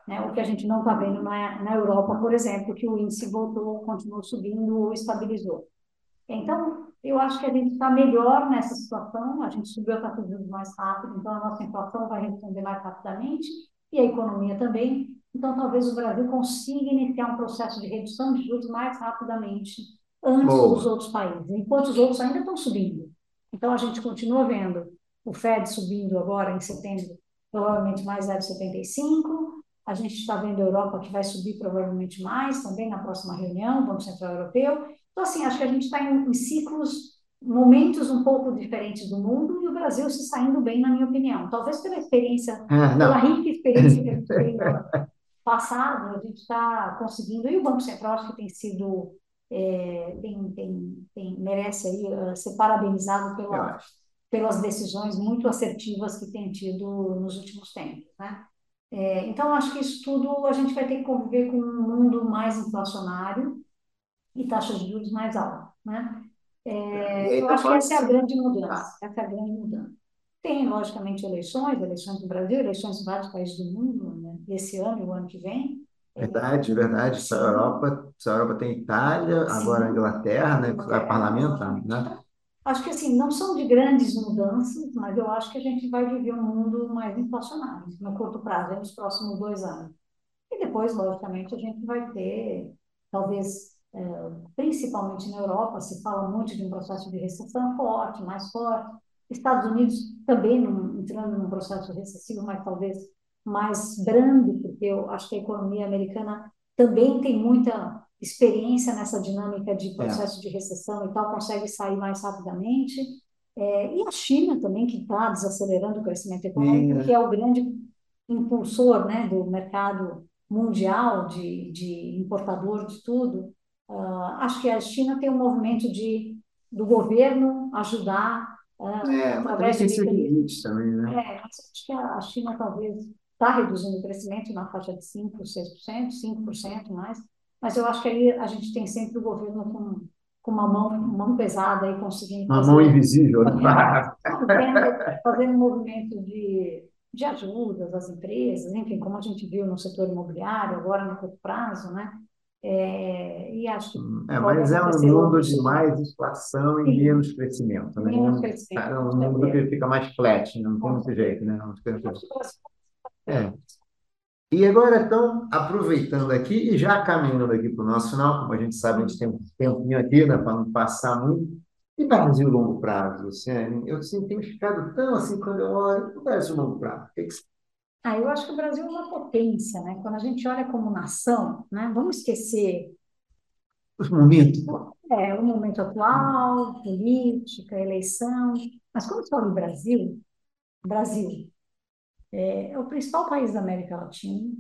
Né? O que a gente não está vendo na, na Europa, por exemplo, que o índice voltou, continuou subindo ou estabilizou. Então, eu acho que a gente está melhor nessa situação, a gente subiu a de juros mais rápido, então a nossa inflação vai responder mais rapidamente e a economia também. Então, talvez o Brasil consiga iniciar um processo de redução de juros mais rapidamente antes Boa. dos outros países, enquanto os outros ainda estão subindo. Então, a gente continua vendo o Fed subindo agora em setembro, provavelmente mais 0,75. A gente está vendo a Europa que vai subir provavelmente mais também na próxima reunião, Banco Central Europeu. Então, assim, acho que a gente está em, em, ciclos, momentos um pouco diferentes do mundo e o Brasil se saindo bem, na minha opinião. Talvez pela experiência, ah, pela rica experiência que a gente tem passado, a gente está conseguindo, e o Banco Central acho que tem sido, é, tem, tem, tem, merece aí uh, ser parabenizado pela, pelas decisões muito assertivas que tem tido nos últimos tempos, né? É, então, acho que isso tudo a gente vai ter que conviver com um mundo mais inflacionário, e taxas de juros mais altas, né? É, eu acho que essa é a grande mudança, essa é a grande mudança. Tem, logicamente, eleições, eleições no Brasil, eleições em vários países do mundo, né? esse ano e o ano que vem. Verdade, verdade. Essa Europa, essa Europa tem Itália, agora a Inglaterra, né? É, parlamento, né? Acho que assim, não são de grandes mudanças, mas eu acho que a gente vai viver um mundo mais inflacionário no curto prazo, nos próximos dois anos. E depois, logicamente, a gente vai ter, talvez, é, principalmente na Europa, se fala muito de um processo de recessão forte, mais forte. Estados Unidos também num, entrando num processo recessivo, mas talvez mais brando, porque eu acho que a economia americana também tem muita experiência nessa dinâmica de é. processo é. de recessão e tal, consegue sair mais rapidamente. É, e a China também, que está desacelerando o crescimento econômico, que é o grande impulsor né, do mercado mundial de, de importador de tudo, uh, acho que a China tem um movimento de do governo ajudar uh, é, através de limites também, né? É, acho que a China talvez está reduzindo o crescimento na faixa de 5%, 6%, 5% mais, mas eu acho que aí a gente tem sempre o governo com, com uma mão, mão pesada e conseguindo. Uma fazer, mão invisível, né? fazendo, fazendo movimento de, de ajudas às empresas, enfim, como a gente viu no setor imobiliário, agora no curto prazo, né? É, e acho que hum, é, mas é um mundo de mais inflação e Sim. menos crescimento. Né? Menos crescimento. É um mundo que fica mais flat, não tem muito jeito, né? É. E agora, então, aproveitando aqui e já caminhando aqui para o nosso final, como a gente sabe, a gente tem um tempinho aqui né, para não passar muito. E Brasil longo prazo, Luciane? Eu assim, tenho ficado tão assim quando eu olho, o Brasil longo prazo. O que, que ah, eu acho que o Brasil é uma potência, né? Quando a gente olha como nação, né? Vamos esquecer os momentos. É, o momento atual, política, eleição. Mas quando se fala em Brasil, Brasil é, é o principal país da América Latina.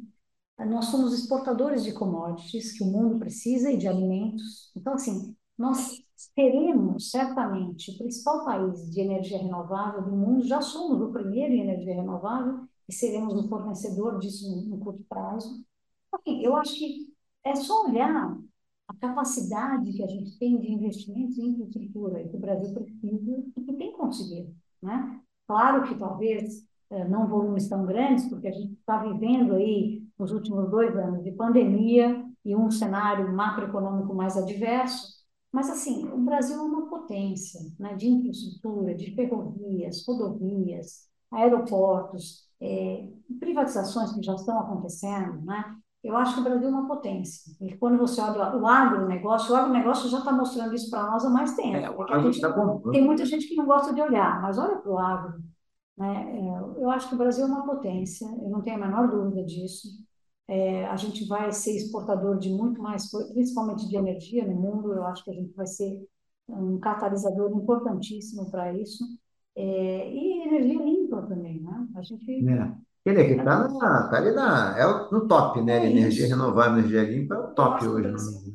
Nós somos exportadores de commodities que o mundo precisa e de alimentos. Então, assim, nós seremos certamente o principal país de energia renovável do mundo. Já somos o primeiro em energia renovável e seremos um fornecedor disso no, curto prazo. eu acho que é só olhar a capacidade que a gente tem de investimentos em infraestrutura que o Brasil precisa e que tem conseguido. Né? Claro que talvez não volumes tão grandes, porque a gente está vivendo aí nos últimos dois anos de pandemia e um cenário macroeconômico mais adverso, mas assim, o Brasil é uma potência né, de infraestrutura, de ferrovias, rodovias, aeroportos, é, privatizações que já estão acontecendo, né? Eu acho que o Brasil é uma potência. E quando você olha o agronegócio, o agronegócio já está mostrando isso para nós há mais tempo. É, gente, tá tem muita gente que não gosta de olhar, mas olha para o agro. Né? É, eu acho que o Brasil é uma potência, eu não tenho a menor dúvida disso. É, a gente vai ser exportador de muito mais, principalmente de energia no mundo. Eu acho que a gente vai ser um catalisador importantíssimo para isso. É, e energia limpa também, né? A gente. É. Ele aqui está tá ali na, é no top, né? É energia renovável, energia limpa é o top hoje.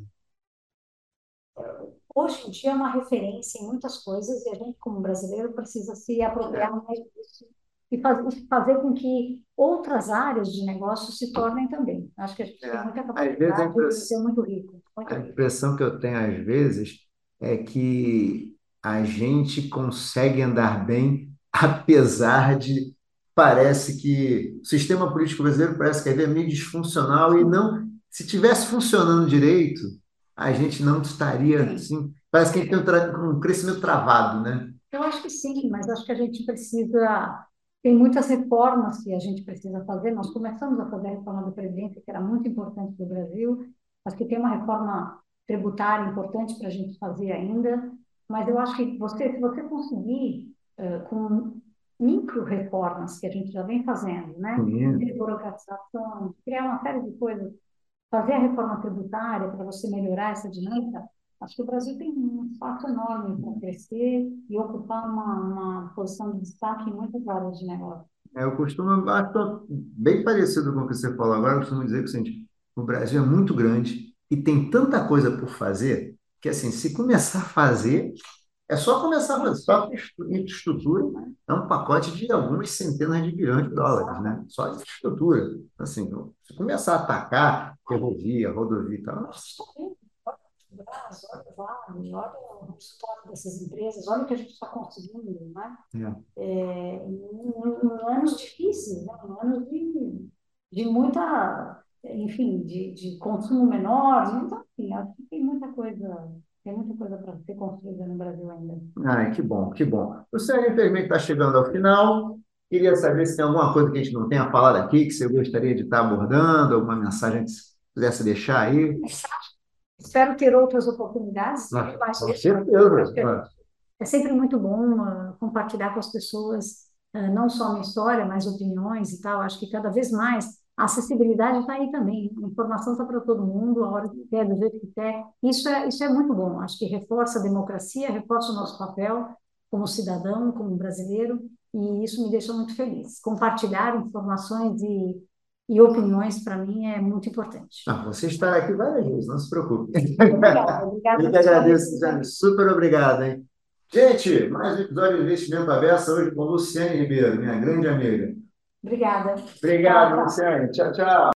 Hoje em dia é uma referência em muitas coisas e a gente, como brasileiro, precisa se apropriar mais disso e fazer com que outras áreas de negócio se tornem também. Acho que a gente é. tem muita capacidade de ser muito rico. Muito a impressão que eu tenho às vezes é que a gente consegue andar bem, apesar de parece que o sistema político brasileiro parece que é meio disfuncional e não, se tivesse funcionando direito, a gente não estaria assim, parece que a gente tem um crescimento travado, né? Eu acho que sim, mas acho que a gente precisa tem muitas reformas que a gente precisa fazer. Nós começamos a fazer a reforma da Previdência, que era muito importante para o Brasil. Acho que tem uma reforma tributária importante para a gente fazer ainda. Mas eu acho que você, se você conseguir, uh, com micro-reformas que a gente já vem fazendo, né? De burocratização, criar uma série de coisas, fazer a reforma tributária para você melhorar essa dinâmica, acho que o Brasil tem um espaço enorme para crescer e ocupar uma, uma posição de destaque em muitas áreas de negócio. É, eu costumo, acho bem parecido com o que você falou agora, eu costumo dizer que assim, o Brasil é muito grande e tem tanta coisa por fazer que assim, se começar a fazer, é só começar a fazer, só infraestrutura, é um pacote de algumas centenas de bilhões de dólares, né? Só de infraestrutura. Assim, se começar a atacar ferrovia, rodovia e tal, olha olha o resultado dessas empresas, olha o que a gente está conseguindo, né? É. É, em, anos difíceis, né? em anos de, de muita enfim, de, de consumo menor. Então, assim, acho que tem muita coisa, tem muita coisa para ser construída no Brasil ainda. Ah, que bom, que bom. O senhor, infelizmente, está chegando ao final. Queria saber se tem alguma coisa que a gente não tenha falado aqui, que você gostaria de estar abordando, alguma mensagem que você pudesse deixar aí. Espero ter outras oportunidades. Ah, com certeza. É sempre muito bom uh, compartilhar com as pessoas, uh, não só a minha história, mas opiniões e tal. Acho que cada vez mais a acessibilidade está aí também. A informação está para todo mundo, a hora que quer, do jeito que quer. Isso é, isso é muito bom. Acho que reforça a democracia, reforça o nosso papel como cidadão, como brasileiro, e isso me deixa muito feliz. Compartilhar informações e, e opiniões, para mim, é muito importante. Ah, você estará aqui várias vezes, não se preocupe. Obrigada, obrigada. Eu que agradeço, Jane. Super obrigado, hein? Gente, mais um episódio de Investimento Aberto hoje com Luciane Ribeiro, minha grande amiga. Obrigada. Obrigado. Luciane. Tchau, tchau.